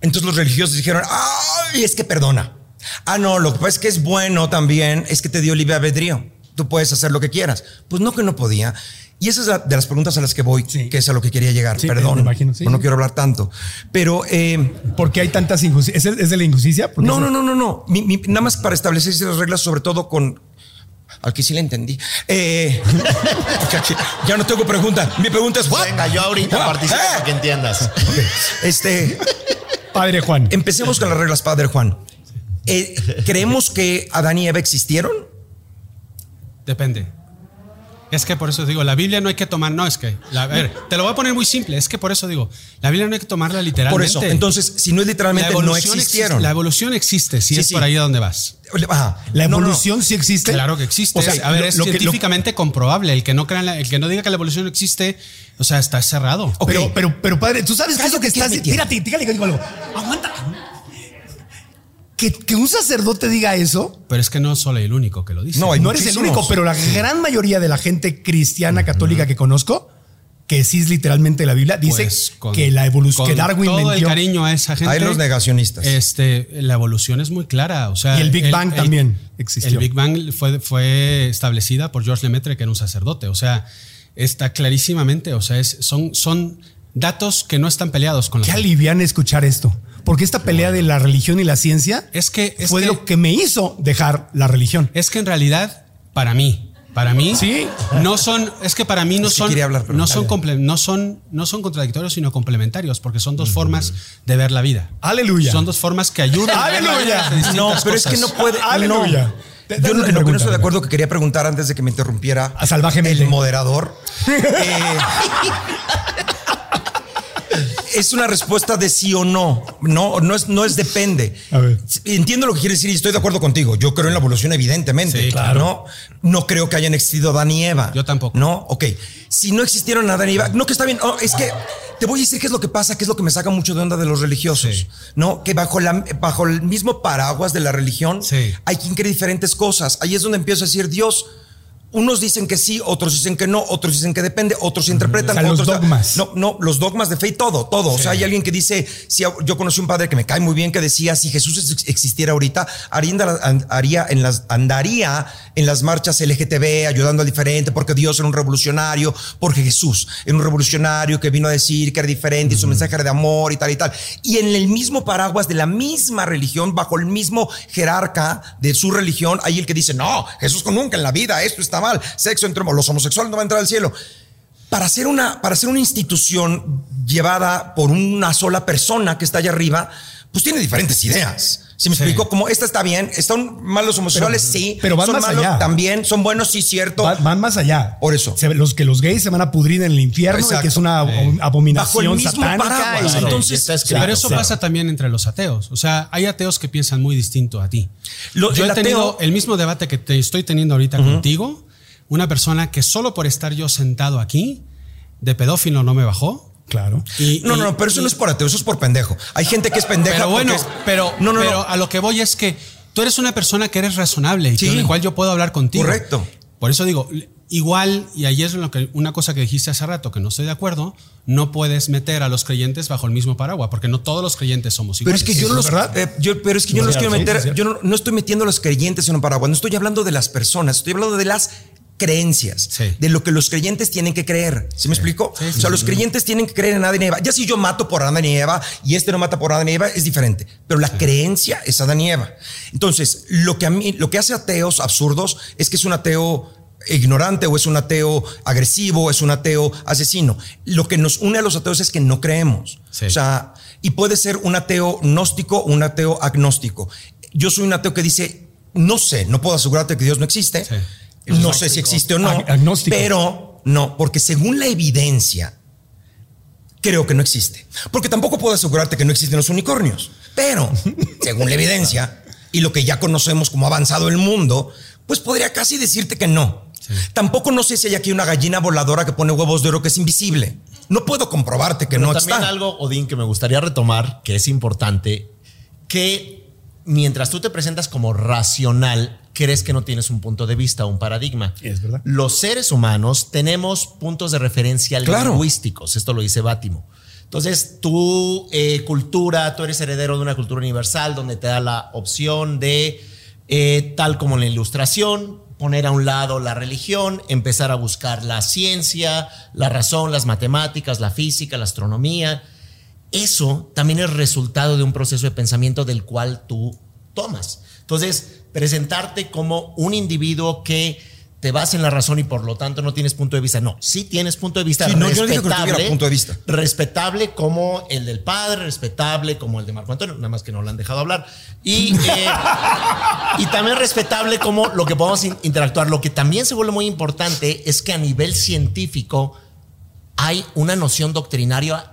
Entonces los religiosos dijeron, ay, es que perdona. Ah, no, lo que pasa es que es bueno también, es que te dio libre albedrío. Tú puedes hacer lo que quieras. Pues no que no podía. Y esa es la, de las preguntas a las que voy, Sí. que es a lo que quería llegar. Sí, Perdón, me imagino, sí, no sí. quiero hablar tanto. Pero... Eh, ¿Por qué hay tantas injusticias? ¿Es, es de la injusticia? No, no, no, no, no. Mi- mi- nada más para establecer esas reglas, sobre todo con. Al que sí le entendí. Eh, ya no tengo pregunta. Mi pregunta es: ¿what? Venga, yo ahorita participo Eh. para que entiendas. Este, Padre Juan. empecemos con las reglas, Padre Juan. Eh, ¿Creemos que Adán y Eva existieron? Depende. Es que por eso digo, la Biblia no hay que tomar, no, es que, la- a ver, te lo voy a poner muy simple, es que por eso digo, la Biblia no hay que tomarla literalmente. Por eso. Entonces, si no es La literalmente, no existieron. existe- la evolución existe, si Sí, es sí. por ahí a donde vas. Ajá. ¿La No, no, no. evolución sí existe? Claro que existe. O sea, a ver, lo- es lo que- lo- científicamente comprobable. El que no crea la- el que no diga que la evolución no existe, o sea, está cerrado. Ok. Pero, pero, pero, padre, tú sabes qué es lo que estás. ¿qué me Tírate, tírale, digo algo. Aguanta. Que, que un sacerdote diga eso, Pero es que no soy el único que lo dice. No, hay no eres el único, pero la gran mayoría de la gente cristiana católica que conozco que sí es literalmente la Biblia, dice Pues, con- que la evolución, con que Darwin todo el cariño a esa gente. Hay los negacionistas. Este, la evolución es muy clara. O sea, Y el Big Bang también existió. El Big Bang fue, fue establecida por George Lemaitre, que era un sacerdote. O sea, está clarísimamente. O sea, es, son, son datos que no están peleados con la Qué alivian escuchar esto. Porque esta pelea de la religión y la ciencia Es que- es fue que- lo que me hizo dejar la religión. Es que en realidad, para mí, para mí, Sí. no son, es que para mí no son, hablar, no son, comple- no son, no son contradictorios, sino complementarios, porque son dos formas de ver la vida. Aleluya. Son dos formas que ayudan. a ver la vida Aleluya. distintas No, pero es que no puede. Aleluya. no. Yo no- lo que estoy de acuerdo que quería preguntar antes de que me interrumpiera Ah, salvajemente. el moderador. eh, es una respuesta de sí o no. No, no es, no es depende. A ver. Entiendo lo que quieres decir y estoy de acuerdo contigo. Yo creo en la evolución, evidentemente. Sí, claro. No, no creo que hayan existido Adán y Eva. Yo tampoco. No, ok. Si no existieron Adán y Eva, no que está bien. Oh, es que te voy a decir qué es lo que pasa, qué es lo que me saca mucho de onda de los religiosos. Sí. No, que bajo, la, bajo el mismo paraguas de la religión Sí. hay quien cree diferentes cosas. Ahí es donde empiezo a decir Dios. Unos dicen que sí, otros dicen que no, otros dicen que depende, otros interpretan. O sea, los otros, dogmas. No, no, los dogmas de fe y todo, todo. O sea, hay alguien que dice, si yo conocí un padre que me cae muy bien que decía, si Jesús ex- existiera ahorita, haría, en la- haría en las, andaría en las marchas LGTB ayudando al diferente, porque Dios era un revolucionario, porque Jesús era un revolucionario que vino a decir que era diferente y su mensaje era de amor y tal y tal. Y en el mismo paraguas de la misma religión, bajo el mismo jerarca de su religión, hay el que dice, no, Jesús nunca en la vida, esto está mal, sexo entre los homosexuales no van a entrar al cielo para ser una, para ser una institución llevada por una sola persona que está allá arriba, pues tiene diferentes ideas. Si me Sí. explico, como esta está bien, están mal los homosexuales, Pero- sí, pero van son más malos allá. también, son buenos, sí, cierto. Va- van más allá. Por eso. Se- los que los gays se van a pudrir en el infierno, y que es una Sí. abominación Bajo el mismo satánica. y- Entonces. Pero eso Claro. pasa también entre los ateos. O sea, hay ateos que piensan muy distinto a ti. Lo- yo el he tenido ateo- el mismo debate que te estoy teniendo ahorita contigo. Una persona que solo por estar yo sentado aquí, de pedófilo no me bajó. Claro. Y- no, y- no, no, pero eso y- no es por ateo, eso es por pendejo. Hay gente que es pendeja. Pero bueno, es- pero, no, no, pero no. a lo que voy es que tú eres una persona que eres razonable y Sí. con el cual yo puedo hablar contigo. Correcto. Por eso digo, igual, y ahí es lo que, una cosa que dijiste hace rato que no estoy de acuerdo, no puedes meter a los creyentes bajo el mismo paraguas, porque no todos los creyentes somos Pero iguales. es que yo no ¿Es los, verdad? eh, yo- pero es que yo no los quiero meter, sí. yo no, no estoy metiendo a los creyentes en un paraguas, no estoy hablando de las personas, estoy hablando de las creencias, Sí. de lo que los creyentes tienen que creer. ¿Sí, me explico? Sí, o sea, los creyentes tienen que creer en Adán y Eva. Ya si yo mato por Adán y Eva y este no mata por Adán y Eva, es diferente. Pero la creencia es Adán y Eva. Entonces, lo que a mí, lo que hace ateos absurdos es que es un ateo ignorante o es un ateo agresivo o es un ateo asesino. Lo que nos une a los ateos es que no creemos. O sea, y puede ser un ateo gnóstico o un ateo agnóstico. Yo soy un ateo que dice, no sé, no puedo asegurarte que Dios no existe. No sé si existe o no. Agnóstico. Pero no, porque según la evidencia, creo que no existe. Porque tampoco puedo asegurarte que no existen los unicornios. Pero, según la evidencia y lo que ya conocemos como ha avanzado el mundo, pues podría casi decirte que no. Tampoco no sé si hay aquí una gallina voladora que pone huevos de oro que es invisible. No puedo comprobarte que Pero no también está. algo, Odín, que me gustaría retomar, que es importante, que mientras tú te presentas como racional, crees que no tienes un punto de vista o un paradigma. Es verdad. Los seres humanos tenemos puntos de referencia Claro. lingüísticos, esto lo dice Bátimo. Entonces, tu eh, cultura, tú eres heredero de una cultura universal donde te da la opción de, eh, tal como en la ilustración, poner a un lado la religión, empezar a buscar la ciencia, la razón, las matemáticas, la física, la astronomía. Eso también es resultado de un proceso de pensamiento del cual tú tomas. Entonces, presentarte como un individuo que te vas en la razón y por lo tanto no tienes punto de vista. No, sí tienes punto de vista Sí, no, yo no dije que no respetable. tuviera punto de vista. Respetable como el del padre, respetable como el de Marco Antonio, nada más que no lo han dejado hablar. Y, eh, y también respetable como lo que podemos in- interactuar. Lo que también se vuelve muy importante es que a nivel científico hay una noción doctrinaria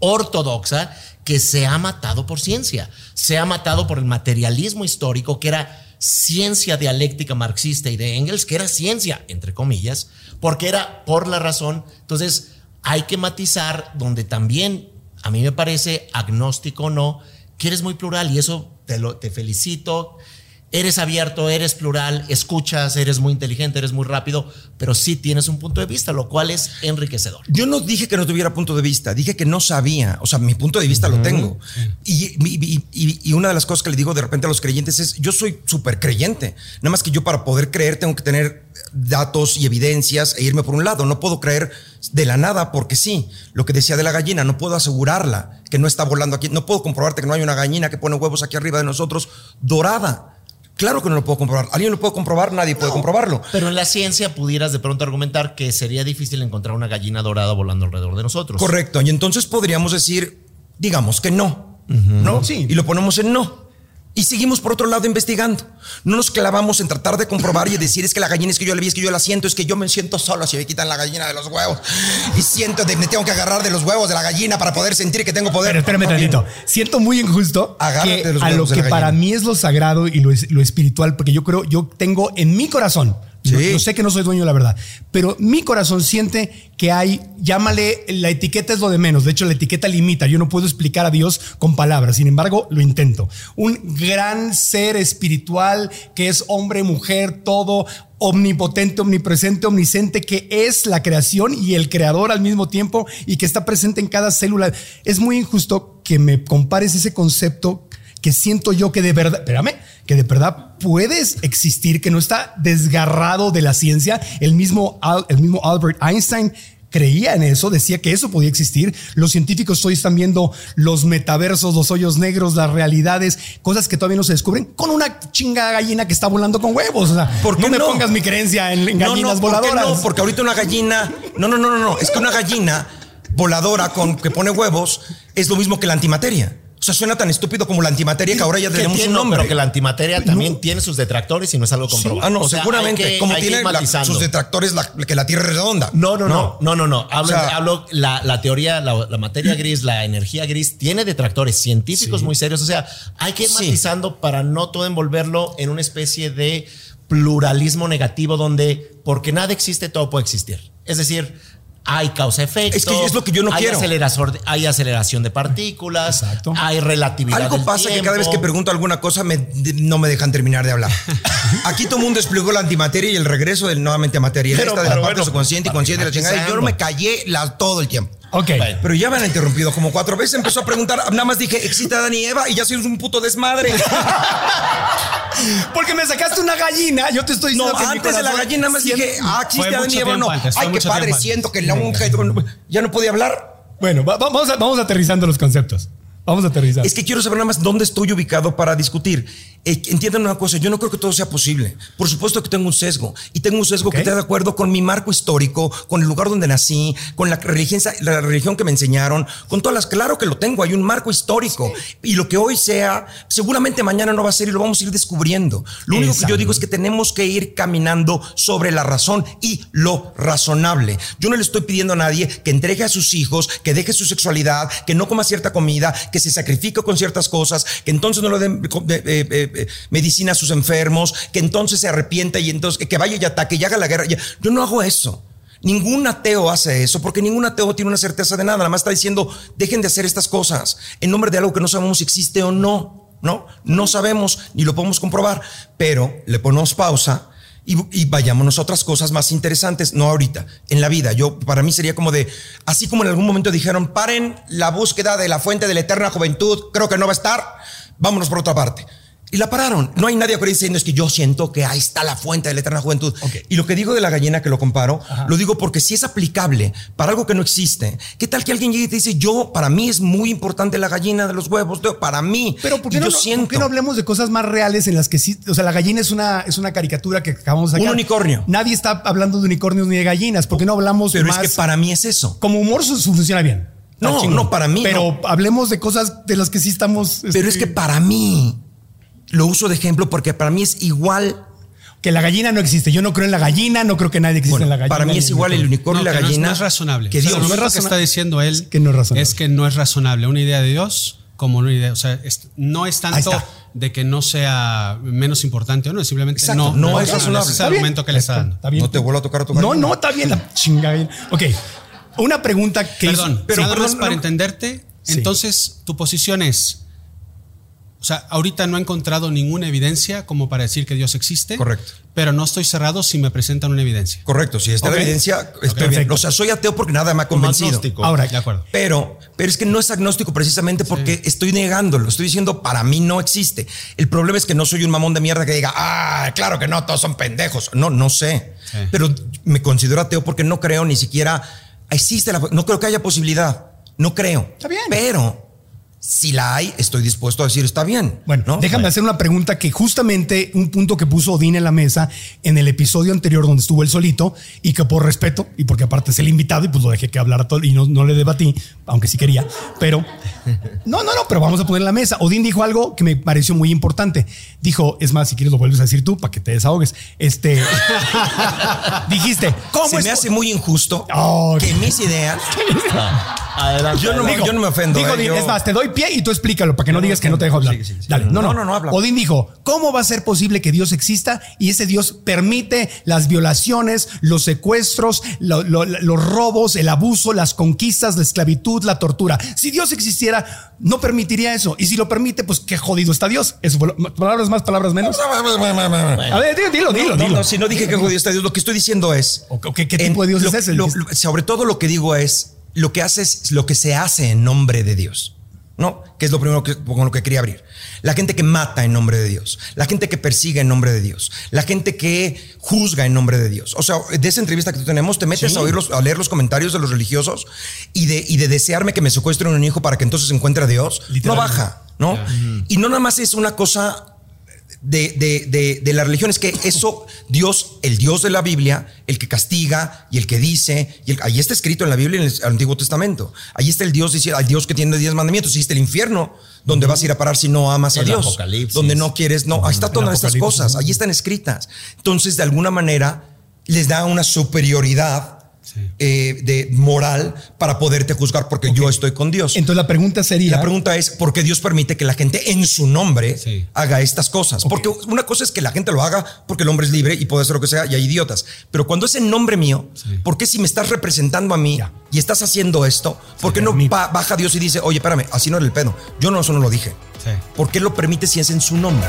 ortodoxa que se ha matado por ciencia, se ha matado por el materialismo histórico que era ciencia dialéctica marxista y de Engels, que era ciencia, entre comillas, porque era por la razón. Entonces, hay que matizar donde también, a mí me parece, agnóstico o no, que eres muy plural y eso te, lo, te felicito. Eres abierto, eres plural, escuchas, eres muy inteligente, eres muy rápido, pero sí tienes un punto de vista, lo cual es enriquecedor. Yo no dije que no tuviera punto de vista, dije que no sabía. O sea, mi punto de vista lo tengo. Y, y- y- y una de las cosas que le digo de repente a los creyentes es, yo soy súper creyente. Nada más que yo para poder creer tengo que tener datos y evidencias e irme por un lado. No puedo creer de la nada porque sí. Lo que decía de la gallina, no puedo asegurarla que no está volando aquí. No puedo comprobarte que no hay una gallina que pone huevos aquí arriba de nosotros dorada. Claro que no lo puedo comprobar. ¿Alguien lo puede comprobar? Nadie puede comprobarlo. Pero en la ciencia pudieras de pronto argumentar que sería difícil encontrar una gallina dorada volando alrededor de nosotros. Correcto. Y entonces podríamos decir, digamos que no. ¿No? Sí. Y lo ponemos en no. Y seguimos por otro lado investigando. No nos clavamos en tratar de comprobar y decir es que la gallina es que yo la vi, es que yo la siento, es que yo me siento solo si me quitan la gallina de los huevos. Y siento que me tengo que agarrar de los huevos de la gallina para poder sentir que tengo poder. Pero espérame tantito. Siento muy injusto que de los a lo que para mí es lo sagrado y lo, lo espiritual, porque yo creo, yo tengo en mi corazón, Yo, yo sé que no soy dueño de la verdad, pero mi corazón siente que hay, llámale, la etiqueta es lo de menos. De hecho, la etiqueta limita. Yo no puedo explicar a Dios con palabras. Sin embargo, lo intento. Un gran ser espiritual que es hombre, mujer, todo omnipotente, omnipresente, omnisciente, que es la creación y el creador al mismo tiempo y que está presente en cada célula. Es muy injusto que me compares ese concepto que siento yo que de verdad, espérame, que de verdad puedes existir, que no está desgarrado de la ciencia. El mismo, el mismo Albert Einstein creía en eso, decía que eso podía existir. Los científicos hoy están viendo los metaversos, los hoyos negros, las realidades, cosas que todavía no se descubren, con una chinga gallina que está volando con huevos. O sea, ¿Por qué no me no? pongas mi creencia en, en No, gallinas no, ¿por qué voladoras. no? Porque ahorita una gallina. No, no, no, no, no. Es que una gallina voladora con que pone huevos es lo mismo que la antimateria. O sea, suena tan estúpido como la antimateria que ahora ya tenemos tiene- un nombre. Pero que la antimateria también tiene sus detractores y no es algo comprobado. Ah, no, O sea, seguramente. que- como tiene la- sus detractores la- que la Tierra es redonda. No, no, no, no, no, no. Hablo, O sea- hablo la, la teoría, la, materia gris, la energía gris, tiene detractores científicos muy serios. O sea, hay que ir Sí. matizando para no todo envolverlo en una especie de pluralismo negativo donde porque nada existe, todo puede existir. Es decir, hay causa-efecto. Es que es lo que yo no hay quiero. hay aceleración de partículas. Exacto. Hay relatividad. Algo del pasa que cada vez que pregunto alguna cosa me- de- no me dejan terminar de hablar. Aquí todo el mundo explicó la antimateria y el regreso del nuevamente a materia. Pero- Esta de la parte subconsciente y consciente y la chingada. y Yo no me callé la- todo el tiempo. Ok. Pero ya me han interrumpido como cuatro veces. Empezó a preguntar. Nada más dije, ¿existe Adán y Eva? Y ya soy un puto desmadre. Porque me sacaste una gallina, yo te estoy No, diciendo que mi antes de la gallina nada más dije, ah, existe Adán y Eva. No. antes, Ay, qué padre, siento que la unge. Ya no podía hablar. Bueno, va- vamos, a- vamos aterrizando los conceptos. Vamos a aterrizar. Es que quiero saber nada más dónde estoy ubicado para discutir. Eh, entiendan una cosa, yo no creo que todo sea posible. Por supuesto que tengo un sesgo. Y tengo un sesgo que está de acuerdo con mi marco histórico, con el lugar donde nací, con la religión, la religión que me enseñaron, con todas las... Claro que lo tengo, hay un marco histórico. Y lo que hoy sea, seguramente mañana no va a ser y lo vamos a ir descubriendo. Lo único que yo digo es que tenemos que ir caminando sobre la razón y lo razonable. Yo no le estoy pidiendo a nadie que entregue a sus hijos, que deje su sexualidad, que no coma cierta comida, que se sacrifique con ciertas cosas, que entonces no le den eh, eh, eh, medicina a sus enfermos, que entonces se arrepienta y entonces que, vaya y ataque y haga la guerra. Yo no hago eso. Ningún ateo hace eso, porque ningún ateo tiene una certeza de nada. Nada más está diciendo, dejen de hacer estas cosas en nombre de algo que no sabemos si existe o no. No, no sabemos ni lo podemos comprobar, pero le ponemos pausa y, y vayámonos a otras cosas más interesantes, no ahorita, en la vida. Yo, para mí sería como de, así como en algún momento dijeron, paren la búsqueda de la fuente de la eterna juventud, creo que no va a estar, vámonos por otra parte. Y la pararon. No hay nadie que diciendo es que yo siento que ahí está la fuente de la eterna juventud. Y lo que digo de la gallina que lo comparo, lo digo porque si es aplicable para algo que no existe, ¿qué tal que alguien llegue y te dice, yo, para mí es muy importante la gallina de los huevos, para mí. Pero ¿por qué, no, yo siento. por qué no hablemos de cosas más reales en las que sí? O sea, la gallina es una, es una caricatura que acabamos de sacar. Un unicornio. Nadie está hablando de unicornios ni de gallinas. ¿Por qué no hablamos Pero más? es que para mí es eso. Como humor su- su funciona bien. No, no, para mí Pero hablemos de cosas de las que sí estamos. Pero este, es que para mí, lo uso de ejemplo porque para mí es igual. Que la gallina no existe. Yo no creo en la gallina, no creo que nadie existe Bueno, en la gallina. para mí es igual el unicornio No, y la que no es- gallina. No, es razonable. Que O sea, Dios. lo no es único que está diciendo él es que no es razonable. es que no es razonable. Una idea de Dios como una idea. O sea, es- no es tanto de que no sea menos importante o no, simplemente Exacto, no, no es es razonable. Ese es el bien. argumento que le está dando. Está bien. No te vuelvo a tocar a tu No, gallina. no, está bien la chinga gallina. Ok. Una pregunta que Perdón, hizo- pero nada perdón, más para no- entenderte, Sí. entonces tu posición es O sea, ahorita no he encontrado ninguna evidencia como para decir que Dios existe. Correcto. Pero no estoy cerrado si me presentan una evidencia. Correcto, si está la evidencia, estoy bien. O sea, soy ateo porque nada me ha Como convencido. agnóstico. Ahora, De acuerdo. Pero, pero es que no es agnóstico precisamente porque estoy negándolo. Estoy diciendo, para mí no existe. El problema es que no soy un mamón de mierda que diga, ah, claro que no, todos son pendejos. No, no sé. Sí. Pero me considero ateo porque no creo ni siquiera existe la, no creo que haya posibilidad. No creo. Está bien. Pero si la hay, estoy dispuesto a decir está bien. Bueno, ¿no? déjame hacer una pregunta que justamente un punto que puso Odín en la mesa en el episodio anterior donde estuvo él solito y que por respeto y porque aparte es el invitado y pues lo dejé que hablara todo y no, no le debatí, aunque sí quería, pero no, no, no, pero vamos a poner en la mesa. Odín dijo algo que me pareció muy importante. Dijo, es más, si quieres lo vuelves a decir tú para que te desahogues. Este, dijiste, ¿cómo Se es me hace muy injusto Oh, que mis ideas. Adelante. Yo no me- Digo, yo no me ofendo, digo, eh, yo- Es más, te doy pie y tú explícalo para que no, digas que no te dejo hablar. Sí, sí, sí. Dale, no, no, No, no, no, habla. Odín dijo, ¿cómo va a ser posible que Dios exista y ese Dios permite las violaciones, los secuestros, lo- lo- los robos, el abuso, las conquistas, la esclavitud, la tortura? Si Dios existiera, no permitiría eso. Y si lo permite, pues qué jodido está Dios. Eso fue lo- palabras más, palabras menos. A ver, dilo, dilo, dilo. No, no, dilo. no, si no dije que judío está Dios, lo que estoy diciendo es. ¿qué- qué tipo de Dios lo- es ese? lo- lo- sobre todo lo que digo es lo que hace es lo que se hace en nombre de Dios. ¿No? Que es lo primero que, con lo que quería abrir. La gente que mata en nombre de Dios. La gente que persigue en nombre de Dios. La gente que juzga en nombre de Dios. O sea, de esa entrevista que tú tenemos, te metes Sí. a, oír los- a leer los comentarios de los religiosos y de, y de desearme que me secuestren un hijo para que entonces encuentre a Dios. No baja, ¿no? Y no nada más es una cosa de, de- de- de la religión es que eso, Dios, el Dios de la Biblia, el que castiga y el que dice, y el- ahí está escrito en la Biblia, en el Antiguo Testamento. Ahí está el Dios, hay Dios que tiene diez mandamientos, y está el infierno, donde vas a ir a parar si no amas a El Dios. Apocalipsis. Donde no quieres, no, ahí está El todas estas cosas, ahí están escritas. Entonces, de alguna manera, les da una superioridad. Sí. eh, de moral para poderte juzgar porque yo estoy con Dios. Entonces la pregunta sería... La pregunta es, ¿por qué Dios permite que la gente en su nombre Sí. haga estas cosas? Porque una cosa es que la gente lo haga porque el hombre es libre y puede hacer lo que sea y hay idiotas. Pero cuando es en nombre mío, Sí. ¿por qué si me estás representando a mí Ya. y estás haciendo esto, por qué no baja Dios y dice, oye, espérame, así no era el pedo? Yo no, eso no lo dije. ¿Por qué lo permite si es en su nombre?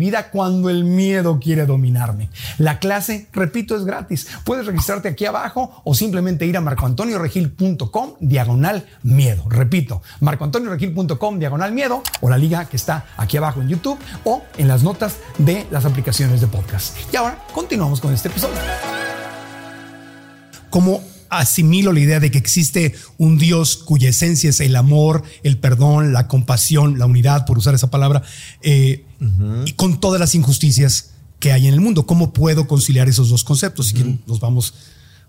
vida cuando el miedo quiere dominarme. La clase, repito, es gratis. Puedes registrarte aquí abajo o simplemente ir a marcoantonioregil.com diagonal miedo. Repito, marcoantonioregil.com diagonal miedo o la liga que está aquí abajo en YouTube o en las notas de las aplicaciones de podcast. Y ahora continuamos con este episodio. ¿Cómo asimilo la idea de que existe un Dios cuya esencia es el amor, el perdón, la compasión, la unidad, por usar esa palabra, eh, y con todas las injusticias que hay en el mundo? ¿Cómo puedo conciliar esos dos conceptos? Quieren, nos vamos.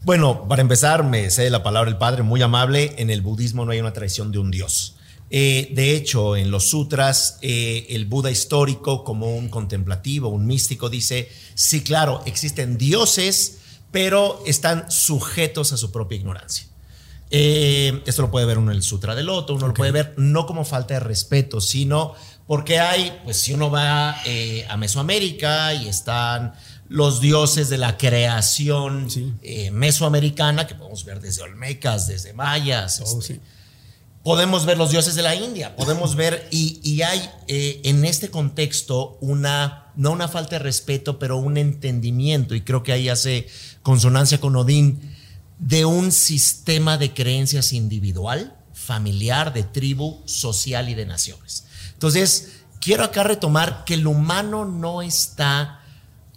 Bueno, para empezar, me sé la palabra del Padre, muy amable. En el budismo no hay una tradición de un Dios. Eh, de hecho, en los sutras, eh, el Buda histórico, como un contemplativo, un místico, dice, sí, claro, existen dioses, pero están sujetos a su propia ignorancia. Eh, esto lo puede ver uno en el Sutra del Loto, uno lo puede ver no como falta de respeto, sino porque hay, pues si uno va eh, a Mesoamérica y están los dioses de la creación Sí. eh, mesoamericana, que podemos ver desde Olmecas, desde Mayas, Oh, este, sí. podemos ver los dioses de la India, podemos ver, y, y hay eh, en este contexto una, no una falta de respeto, pero un entendimiento, y creo que ahí hace consonancia con Odín, de un sistema de creencias individual, familiar, de tribu, social y de naciones. Entonces, quiero acá retomar que el humano no está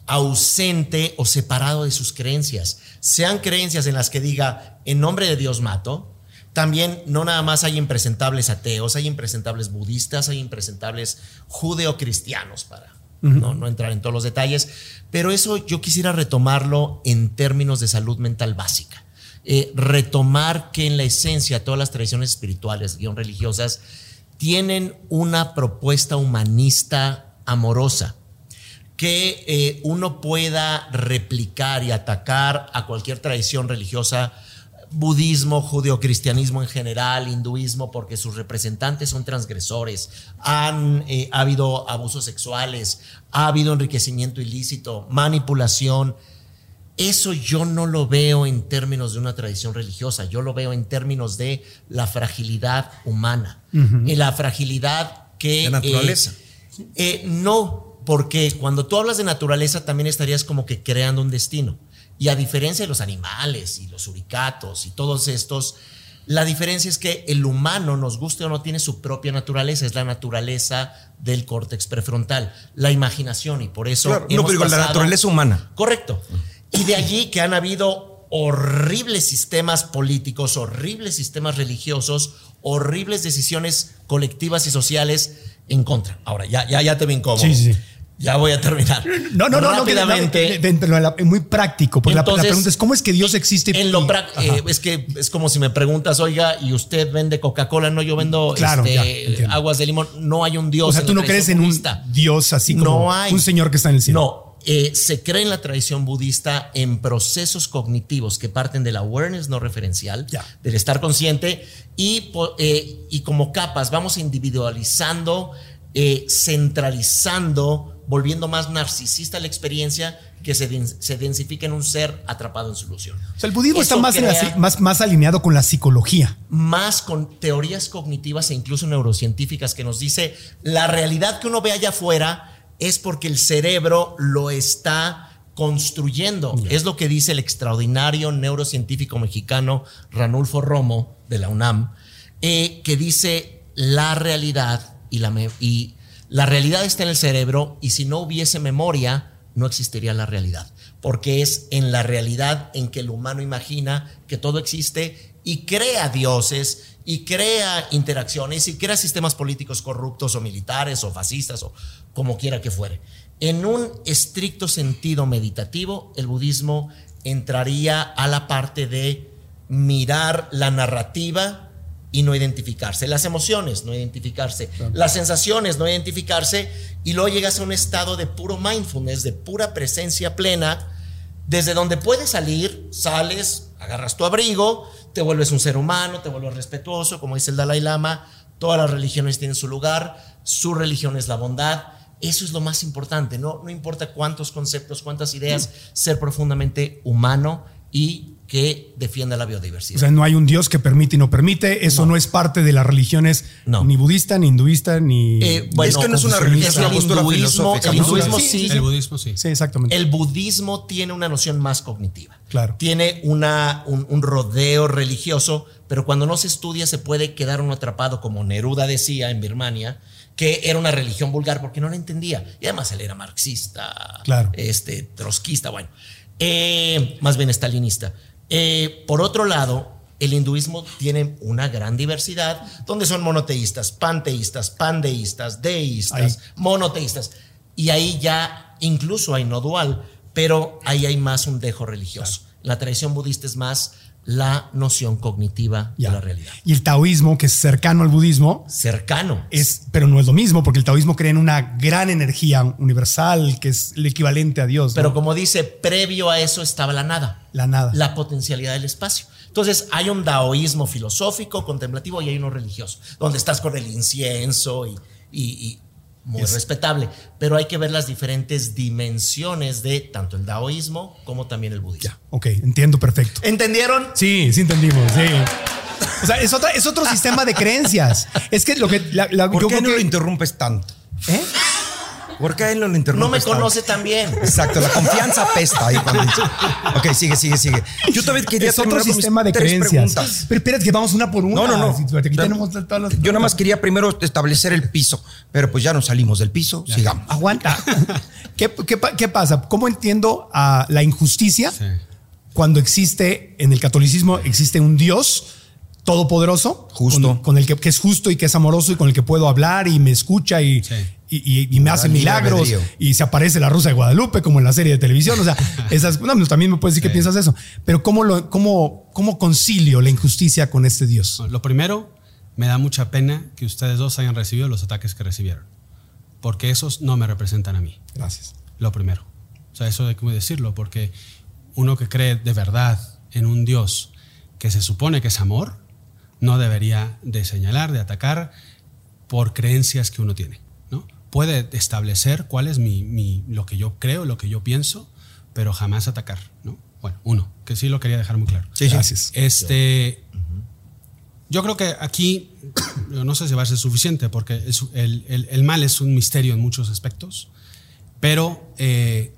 ausente o separado de sus creencias. Sean creencias en las que diga, en nombre de Dios mato, también no nada más hay impresentables ateos, hay impresentables budistas, hay impresentables judeocristianos para no, no entrar en todos los detalles, pero eso yo quisiera retomarlo en términos de salud mental básica. Eh, retomar que en la esencia todas las tradiciones espirituales, guion religiosas, tienen una propuesta humanista amorosa que eh, uno pueda replicar y atacar a cualquier tradición religiosa, budismo, judeocristianismo en general, hinduismo, porque sus representantes son transgresores, han eh, ha habido abusos sexuales, ha habido enriquecimiento ilícito, manipulación. Eso yo no lo veo en términos de una tradición religiosa, yo lo veo en términos de la fragilidad humana, y la fragilidad que... La naturaleza. Eh, no, porque cuando tú hablas de naturaleza también estarías como que creando un destino. Y a diferencia de los animales y los uricatos y todos estos, la diferencia es que el humano, nos guste o no, tiene su propia naturaleza, es la naturaleza del córtex prefrontal, la imaginación y por eso... Claro, no, pero digo, la pasado- naturaleza humana. Correcto. Y de allí que han habido horribles sistemas políticos, horribles sistemas religiosos, horribles decisiones colectivas y sociales en contra. Ahora, ya, ya, ya te ven cómodo. Sí, sí. Ya voy a terminar. No, no, no, Rápidamente. muy práctico, porque la- la, Entonces, pregunta es cómo es que Dios existe. En lo eh, es que es como si me preguntas, oiga, y usted vende Coca-Cola, no, yo vendo Claro, este, ya, aguas de limón. No hay un Dios. o sea, tú no crees en un. Dios así como No hay. un señor que está en el cielo. No, eh, se cree en la tradición budista en procesos cognitivos que parten del awareness no referencial, del estar consciente, y, eh, y como capas vamos individualizando, eh, centralizando, volviendo más narcisista la experiencia que se, se densifica en un ser atrapado en solución. O sea, el budismo Eso está la más, más alineado con la psicología. más con teorías cognitivas e incluso neurocientíficas que nos dice la realidad que uno ve allá afuera es porque el cerebro lo está construyendo. Es lo que dice el extraordinario neurocientífico mexicano Ranulfo Romo de la UNAM, eh, que dice la realidad y la, y la realidad está en el cerebro y si no hubiese memoria no existiría la realidad, porque es en la realidad en que el humano imagina que todo existe y crea dioses y crea interacciones y crea sistemas políticos corruptos o militares o fascistas o como quiera que fuere. En un estricto sentido meditativo, el budismo entraría a la parte de mirar la narrativa y no identificarse. Las emociones, no identificarse. Las sensaciones, no identificarse. Y luego llegas a un estado de puro mindfulness, de pura presencia plena, desde donde puedes salir, sales, agarras tu abrigo, te vuelves un ser humano, te vuelves respetuoso, como dice el Dalai Lama. Todas las religiones tienen su lugar, su religión es la bondad. Eso es lo más importante, no, no importa cuántos conceptos, cuántas ideas, ser profundamente humano y que defienda la biodiversidad. O sea, no hay un Dios que permite y no permite. Eso no, es parte de las religiones No. ni budista, ni hinduista, ni. Eh, bueno, es que no es una religión, es una el postura hinduismo, el hinduismo Sí, sí, El budismo sí. Sí, exactamente. El budismo tiene una noción más cognitiva. Claro. Tiene una, un, un rodeo religioso, pero cuando no se estudia se puede quedar uno atrapado, como Neruda decía en Birmania, que era una religión vulgar porque no la entendía. Y además él era marxista, Claro. este, trotskista, bueno, eh, más bien stalinista. Eh, por otro lado, el hinduismo tiene una gran diversidad, donde son monoteístas, panteístas, pandeístas, deístas, Ahí. monoteístas. Y ahí ya incluso hay no dual, pero ahí hay más un dejo religioso. La tradición budista es más la noción cognitiva Ya. de la realidad. Y el taoísmo, que es cercano al budismo, Cercano. es, pero no es lo mismo, porque el taoísmo cree en una gran energía universal, que es el equivalente a Dios. ¿no? Pero como dice, previo a eso estaba la nada. la nada. la potencialidad del espacio. Entonces hay un daoísmo filosófico, contemplativo y hay uno religioso, donde estás con el incienso y, y- y muy Es- respetable, pero hay que ver las diferentes dimensiones de tanto el daoísmo como también el budismo. Ya, ok, entiendo perfecto. ¿Entendieron? Sí, sí entendimos, sí. O sea, es, otra, es otro sistema de creencias. Es que lo que... la- la- ¿Por yo qué creo no lo interrumpes tanto? ¿Eh? ¿Por qué él no lo No interrumpes me conoce tan bien. Exacto, la confianza apesta ahí cuando dice. Ok, sigue, sigue, sigue. Yo todavía quería Es otro sistema de tres creencias. preguntas. Pero espérate que vamos una por una. No, no, no. Si Aquí tenemos todas las- Yo nada más quería primero establecer el piso, pero pues ya nos salimos del piso, sigamos. Aguanta. ¿Qué, qué pa- qué pasa? ¿Cómo entiendo a la injusticia Sí. cuando existe en el catolicismo existe un Dios todopoderoso, Justo. con, con el que, que es justo y que es amoroso y con el que puedo hablar y me escucha y, Sí. Y, y- y me hace milagros y se aparece la Rosa de Guadalupe como en la serie de televisión. O sea, esas, no, pues, también me puedes decir que piensas eso. Pero ¿cómo, lo, cómo, ¿cómo concilio la injusticia con este Dios? Lo primero, me da mucha pena que ustedes dos hayan recibido los ataques que recibieron, porque esos no me representan a mí. Gracias. Lo primero. O sea, eso hay que decirlo, porque uno que cree de verdad en un Dios que se supone que es amor, no debería de señalar, de atacar por creencias que uno tiene. Puede establecer cuál es mi, mi- lo que yo creo, lo que yo pienso, pero jamás atacar. ¿no? Bueno, uno, que sí lo quería dejar muy claro. Sí, sí. Gracias. Este, yo creo que aquí, no sé si va a ser suficiente, porque es- el, el- el mal es un misterio en muchos aspectos, pero eh,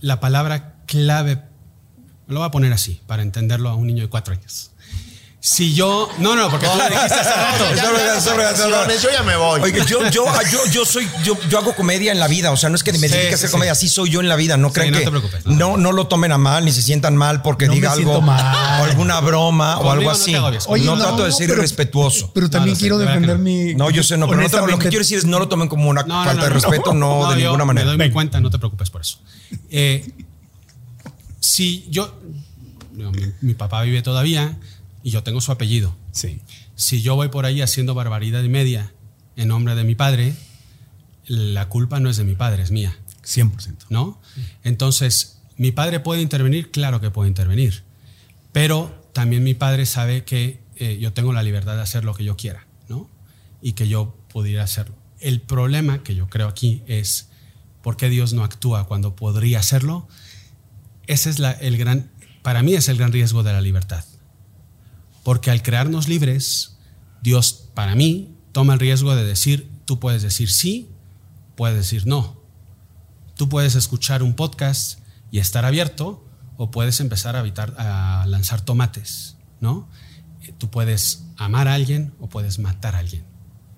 la palabra clave, lo voy a poner así, para entenderlo a un niño de cuatro años. Si yo, no, no, porque tú lo dijiste hace rato. Ya, ya, ya, ya, ya. Yo ya me voy. Oye, yo, yo, yo, yo soy, yo, yo hago comedia en la vida, o sea, no es que me Sí, dedique a hacer sí. comedia, así soy yo en la vida, no Sí, crean no que te preocupes, no. no, no lo tomen a mal, ni se sientan mal porque No diga algo mal. o alguna broma o algo no te así. Oye, no, No, trato de ser pero- irrespetuoso. Pero también No, lo sé, quiero defender mi. No, yo sé, no, pero no te- lo que quiero decir es no lo tomen como una falta no, de respeto, no, de ninguna manera. Me doy mi cuenta, no te preocupes por eso. Eh, si yo, mi papá vive todavía y yo tengo su apellido. Sí. Si yo voy por ahí haciendo barbaridad y media en nombre de mi padre, la culpa no es de mi padre, es mía. 100%. ¿no? Entonces, ¿mi padre puede intervenir? Claro que puede intervenir. Pero también mi padre sabe que eh, yo tengo la libertad de hacer lo que yo quiera, ¿no? Y que yo pudiera hacerlo. El problema que yo creo aquí es por qué Dios no actúa cuando podría hacerlo. Ese es la, el gran, para mí es el gran riesgo de la libertad. Porque al crearnos libres, Dios, para mí, toma el riesgo de decir, tú puedes decir sí, puedes decir no. Tú puedes escuchar un podcast y estar abierto o puedes empezar a, lanzar tomates, ¿no? Eh, Tú puedes amar a alguien o puedes matar a alguien,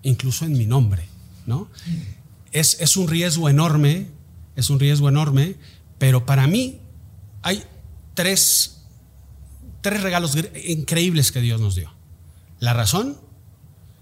incluso en mi nombre, ¿no? Es, es un riesgo enorme, es un riesgo enorme, pero para mí hay tres, tres regalos increíbles que Dios nos dio. La razón,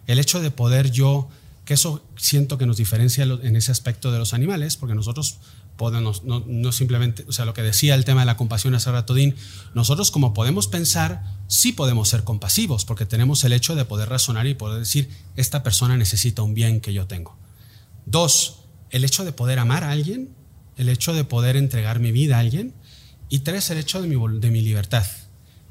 el hecho de poder yo, que eso siento que nos diferencia en ese aspecto de los animales, porque nosotros podemos, no, no simplemente, o sea, lo que decía el tema de la compasión hace rato, Dean, nosotros como podemos pensar, sí podemos ser compasivos, porque tenemos el hecho de poder razonar y poder decir, esta persona necesita un bien que yo tengo. Dos, el hecho de poder amar a alguien, el hecho de poder entregar mi vida a alguien. Y tres, el hecho de mi, de mi libertad.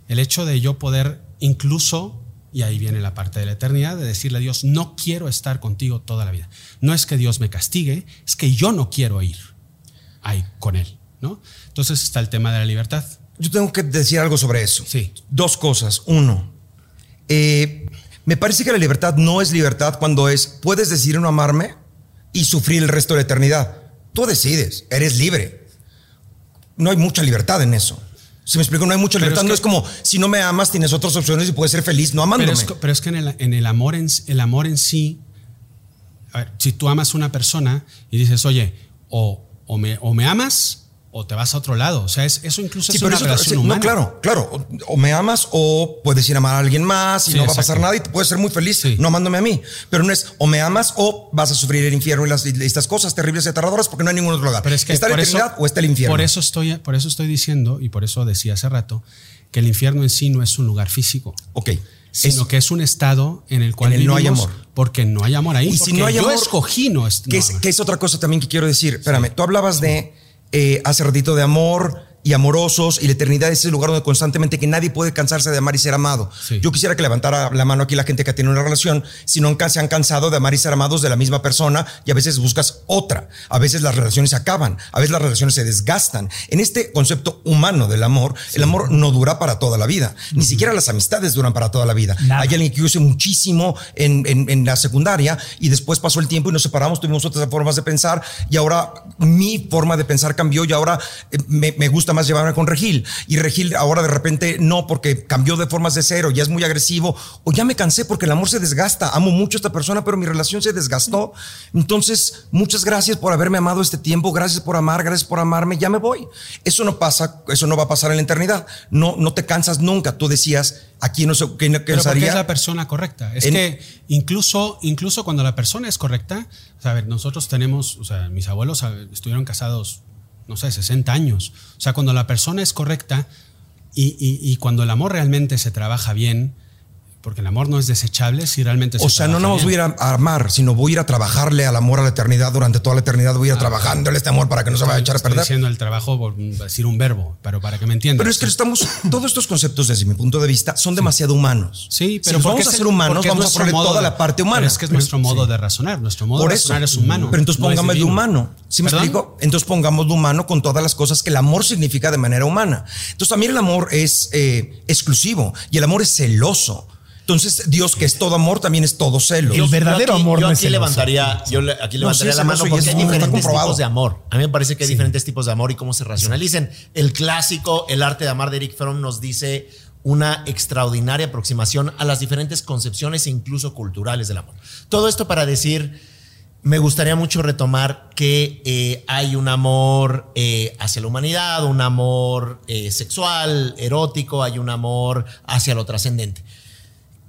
El hecho de yo poder incluso, y ahí viene la parte de la eternidad, de decirle a Dios, no quiero estar contigo toda la vida. No es que Dios me castigue, es que yo no quiero ir ahí con Él. ¿no? Entonces está el tema de la libertad. Yo tengo que decir algo sobre eso. Sí. Dos cosas. Uno, eh, me parece que la libertad no es libertad cuando es, puedes decidir no amarme y sufrir el resto de la eternidad. Tú decides, eres libre. No hay mucha libertad en eso. Si me explico, no hay mucha Pero libertad. es no es como, si no me amas, tienes otras opciones y puedes ser feliz no amándome. Pero es, pero es que en el, en el amor en, el amor en sí, a ver, si tú amas a una persona y dices, oye, o, o, me, o me amas o te vas a otro lado. O sea, es, eso incluso Sí, es una eso- relación sí, humana. No, claro, claro. O, o me amas o puedes ir a amar a alguien más y Sí, no va a pasar nada y te puedes ser muy feliz no amándome a mí. Pero no es o me amas o vas a sufrir el infierno y, las, y estas cosas terribles y aterradoras porque no hay ningún otro lugar. Pero es que está la eso, eternidad o está el infierno. Por eso, estoy, por eso estoy diciendo, y por eso decía hace rato, que el infierno en sí no es un lugar físico, Ok. sino Es- que es un estado en el cual En el no hay amor. Porque no hay amor ahí. Y si no hay yo amor, escogí no, es, ¿Qué no es otra cosa también que quiero decir? Espérame, tú hablabas de eh, hace ratito de amor, y amorosos y la eternidad es el lugar donde constantemente que nadie puede cansarse de amar y ser amado. Sí. Yo quisiera que levantara la mano aquí la gente que tiene una relación, si nunca se han cansado de amar y ser amados de la misma persona y a veces buscas otra. A veces las relaciones se acaban, a veces las relaciones se desgastan. En este concepto humano del amor, el amor no dura para toda la vida. Ni siquiera las amistades duran para toda la vida. Nada. Hay alguien que yo hice muchísimo en, en- en la secundaria y después pasó el tiempo y nos separamos, tuvimos otras formas de pensar y ahora mi forma de pensar cambió y ahora eh, me, me gusta más llevarme con Regil. Y Regil ahora de repente no, porque cambió de formas de cero, ya es muy agresivo o ya me cansé porque el amor se desgasta. Amo mucho a esta persona, pero mi relación se desgastó. Entonces, muchas gracias por haberme amado este tiempo, gracias por amar, gracias por amarme, ya me voy. Eso no pasa, eso no va a pasar en la eternidad. No, no te cansas nunca. Tú decías, aquí no sé qué cansaría. es la persona correcta. Es En- que incluso, incluso cuando la persona es correcta, o sea, a ver, nosotros tenemos, o sea, mis abuelos estuvieron casados, no sé, 60 años. O sea, cuando la persona es correcta y, y- y cuando el amor realmente se trabaja bien, porque el amor no es desechable si realmente se O sea, no nos voy a ir a amar, sino voy a ir a trabajarle al amor a la eternidad durante toda la eternidad. Voy a ir trabajándole este amor para que no se vaya a echar a Estoy perder. diciendo el trabajo por decir un verbo, pero para que me entiendan. Pero es que estamos, todos estos conceptos desde mi punto de vista son demasiado humanos. Sí, Si pero nos porque vamos a ser humanos, vamos a modo toda de- la parte humana. Pero es que es nuestro modo de razonar. Nuestro modo Por de eso. razonar es humano. Pero entonces no de divino. humano. ¿Sí me ¿Perdón? explico? Entonces pongamos de humano con todas las cosas que el amor significa de manera humana. Entonces también el amor es eh, exclusivo y el amor es celoso. Entonces Dios, que es todo amor, también es todo celo. El verdadero aquí, amor yo no es aquí celoso. levantaría, yo aquí No, sí levantaría la mano porque hay diferentes tipos de amor. A mí me parece que hay diferentes tipos de amor y cómo se racionalicen. El clásico, el arte de amar de Eric Fromm nos dice una extraordinaria aproximación a las diferentes concepciones e incluso culturales del amor. Todo esto para decir, me gustaría mucho retomar que eh, hay un amor eh, hacia la humanidad, un amor eh, sexual, erótico, hay un amor hacia lo trascendente.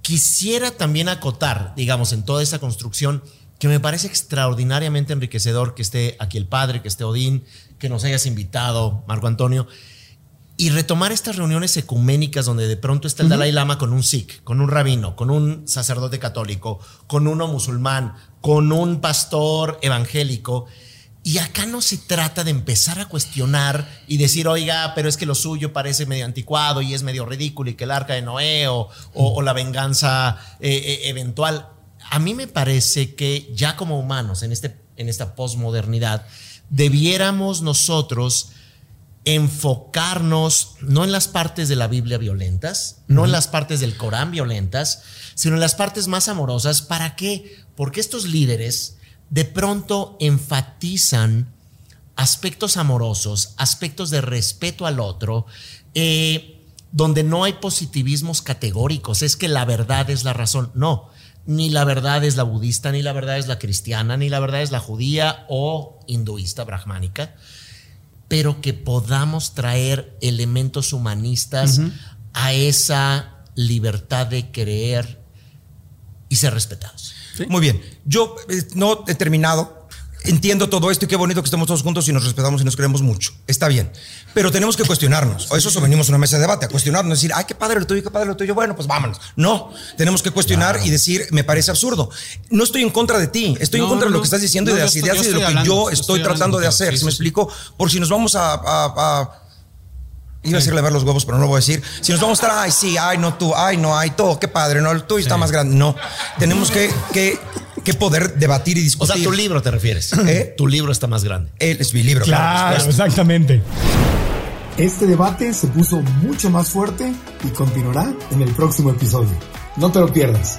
Quisiera también acotar, digamos, en toda esta construcción, que me parece extraordinariamente enriquecedor que esté aquí el padre, que esté Odín, que nos hayas invitado, Marco Antonio, y retomar estas reuniones ecuménicas donde de pronto está el Dalai Lama con un sikh, con un rabino, con un sacerdote católico, con uno musulmán, con un pastor evangélico. Y acá no se trata de empezar a cuestionar y decir, oiga, pero es que lo suyo parece medio anticuado y es medio ridículo y que el arca de Noé o, o- o la venganza eh, eh, eventual. A mí me parece que ya como humanos en, este, en esta posmodernidad, debiéramos nosotros enfocarnos no en las partes de la Biblia violentas, no en las partes del Corán violentas, sino en las partes más amorosas. ¿Para qué? Porque estos líderes de pronto enfatizan aspectos amorosos, aspectos de respeto al otro, eh, donde no hay positivismos categóricos, es que la verdad es la razón. No, ni la verdad es la budista, ni la verdad es la cristiana, ni la verdad es la judía o hinduista, brahmánica pero que podamos traer elementos humanistas a esa libertad de creer y ser respetados. Muy bien. Yo eh, no he terminado. Entiendo todo esto y qué bonito que estemos todos juntos y nos respetamos y nos queremos mucho. Está bien. Pero tenemos que cuestionarnos. Eso venimos a una mesa de debate, a cuestionarnos, decir, ay, qué padre lo tuyo, qué padre lo tuyo. Bueno, pues vámonos. No, tenemos que cuestionar y decir, me parece absurdo. No estoy en contra de ti, estoy en No, contra de lo que estás diciendo no, y de las estoy- ideas y de lo que hablando, yo estoy estoy hablando tratando de hacer. ¿Sí me explico? Por si nos vamos a- a- a Iba a decirle ver los huevos, pero no lo voy a decir. Si nos vamos a estar, ay, sí, ay, no tú, ay, no, ay, todo, qué padre, no, el tuyo está más grande. No, tenemos que, que, que poder debatir y O discutir. sea, tu libro te refieres. ¿Eh? Tu libro está más grande. Él es mi libro. Claro, supuesto. exactamente. Este debate se puso mucho más fuerte y continuará en el próximo episodio. No te lo pierdas.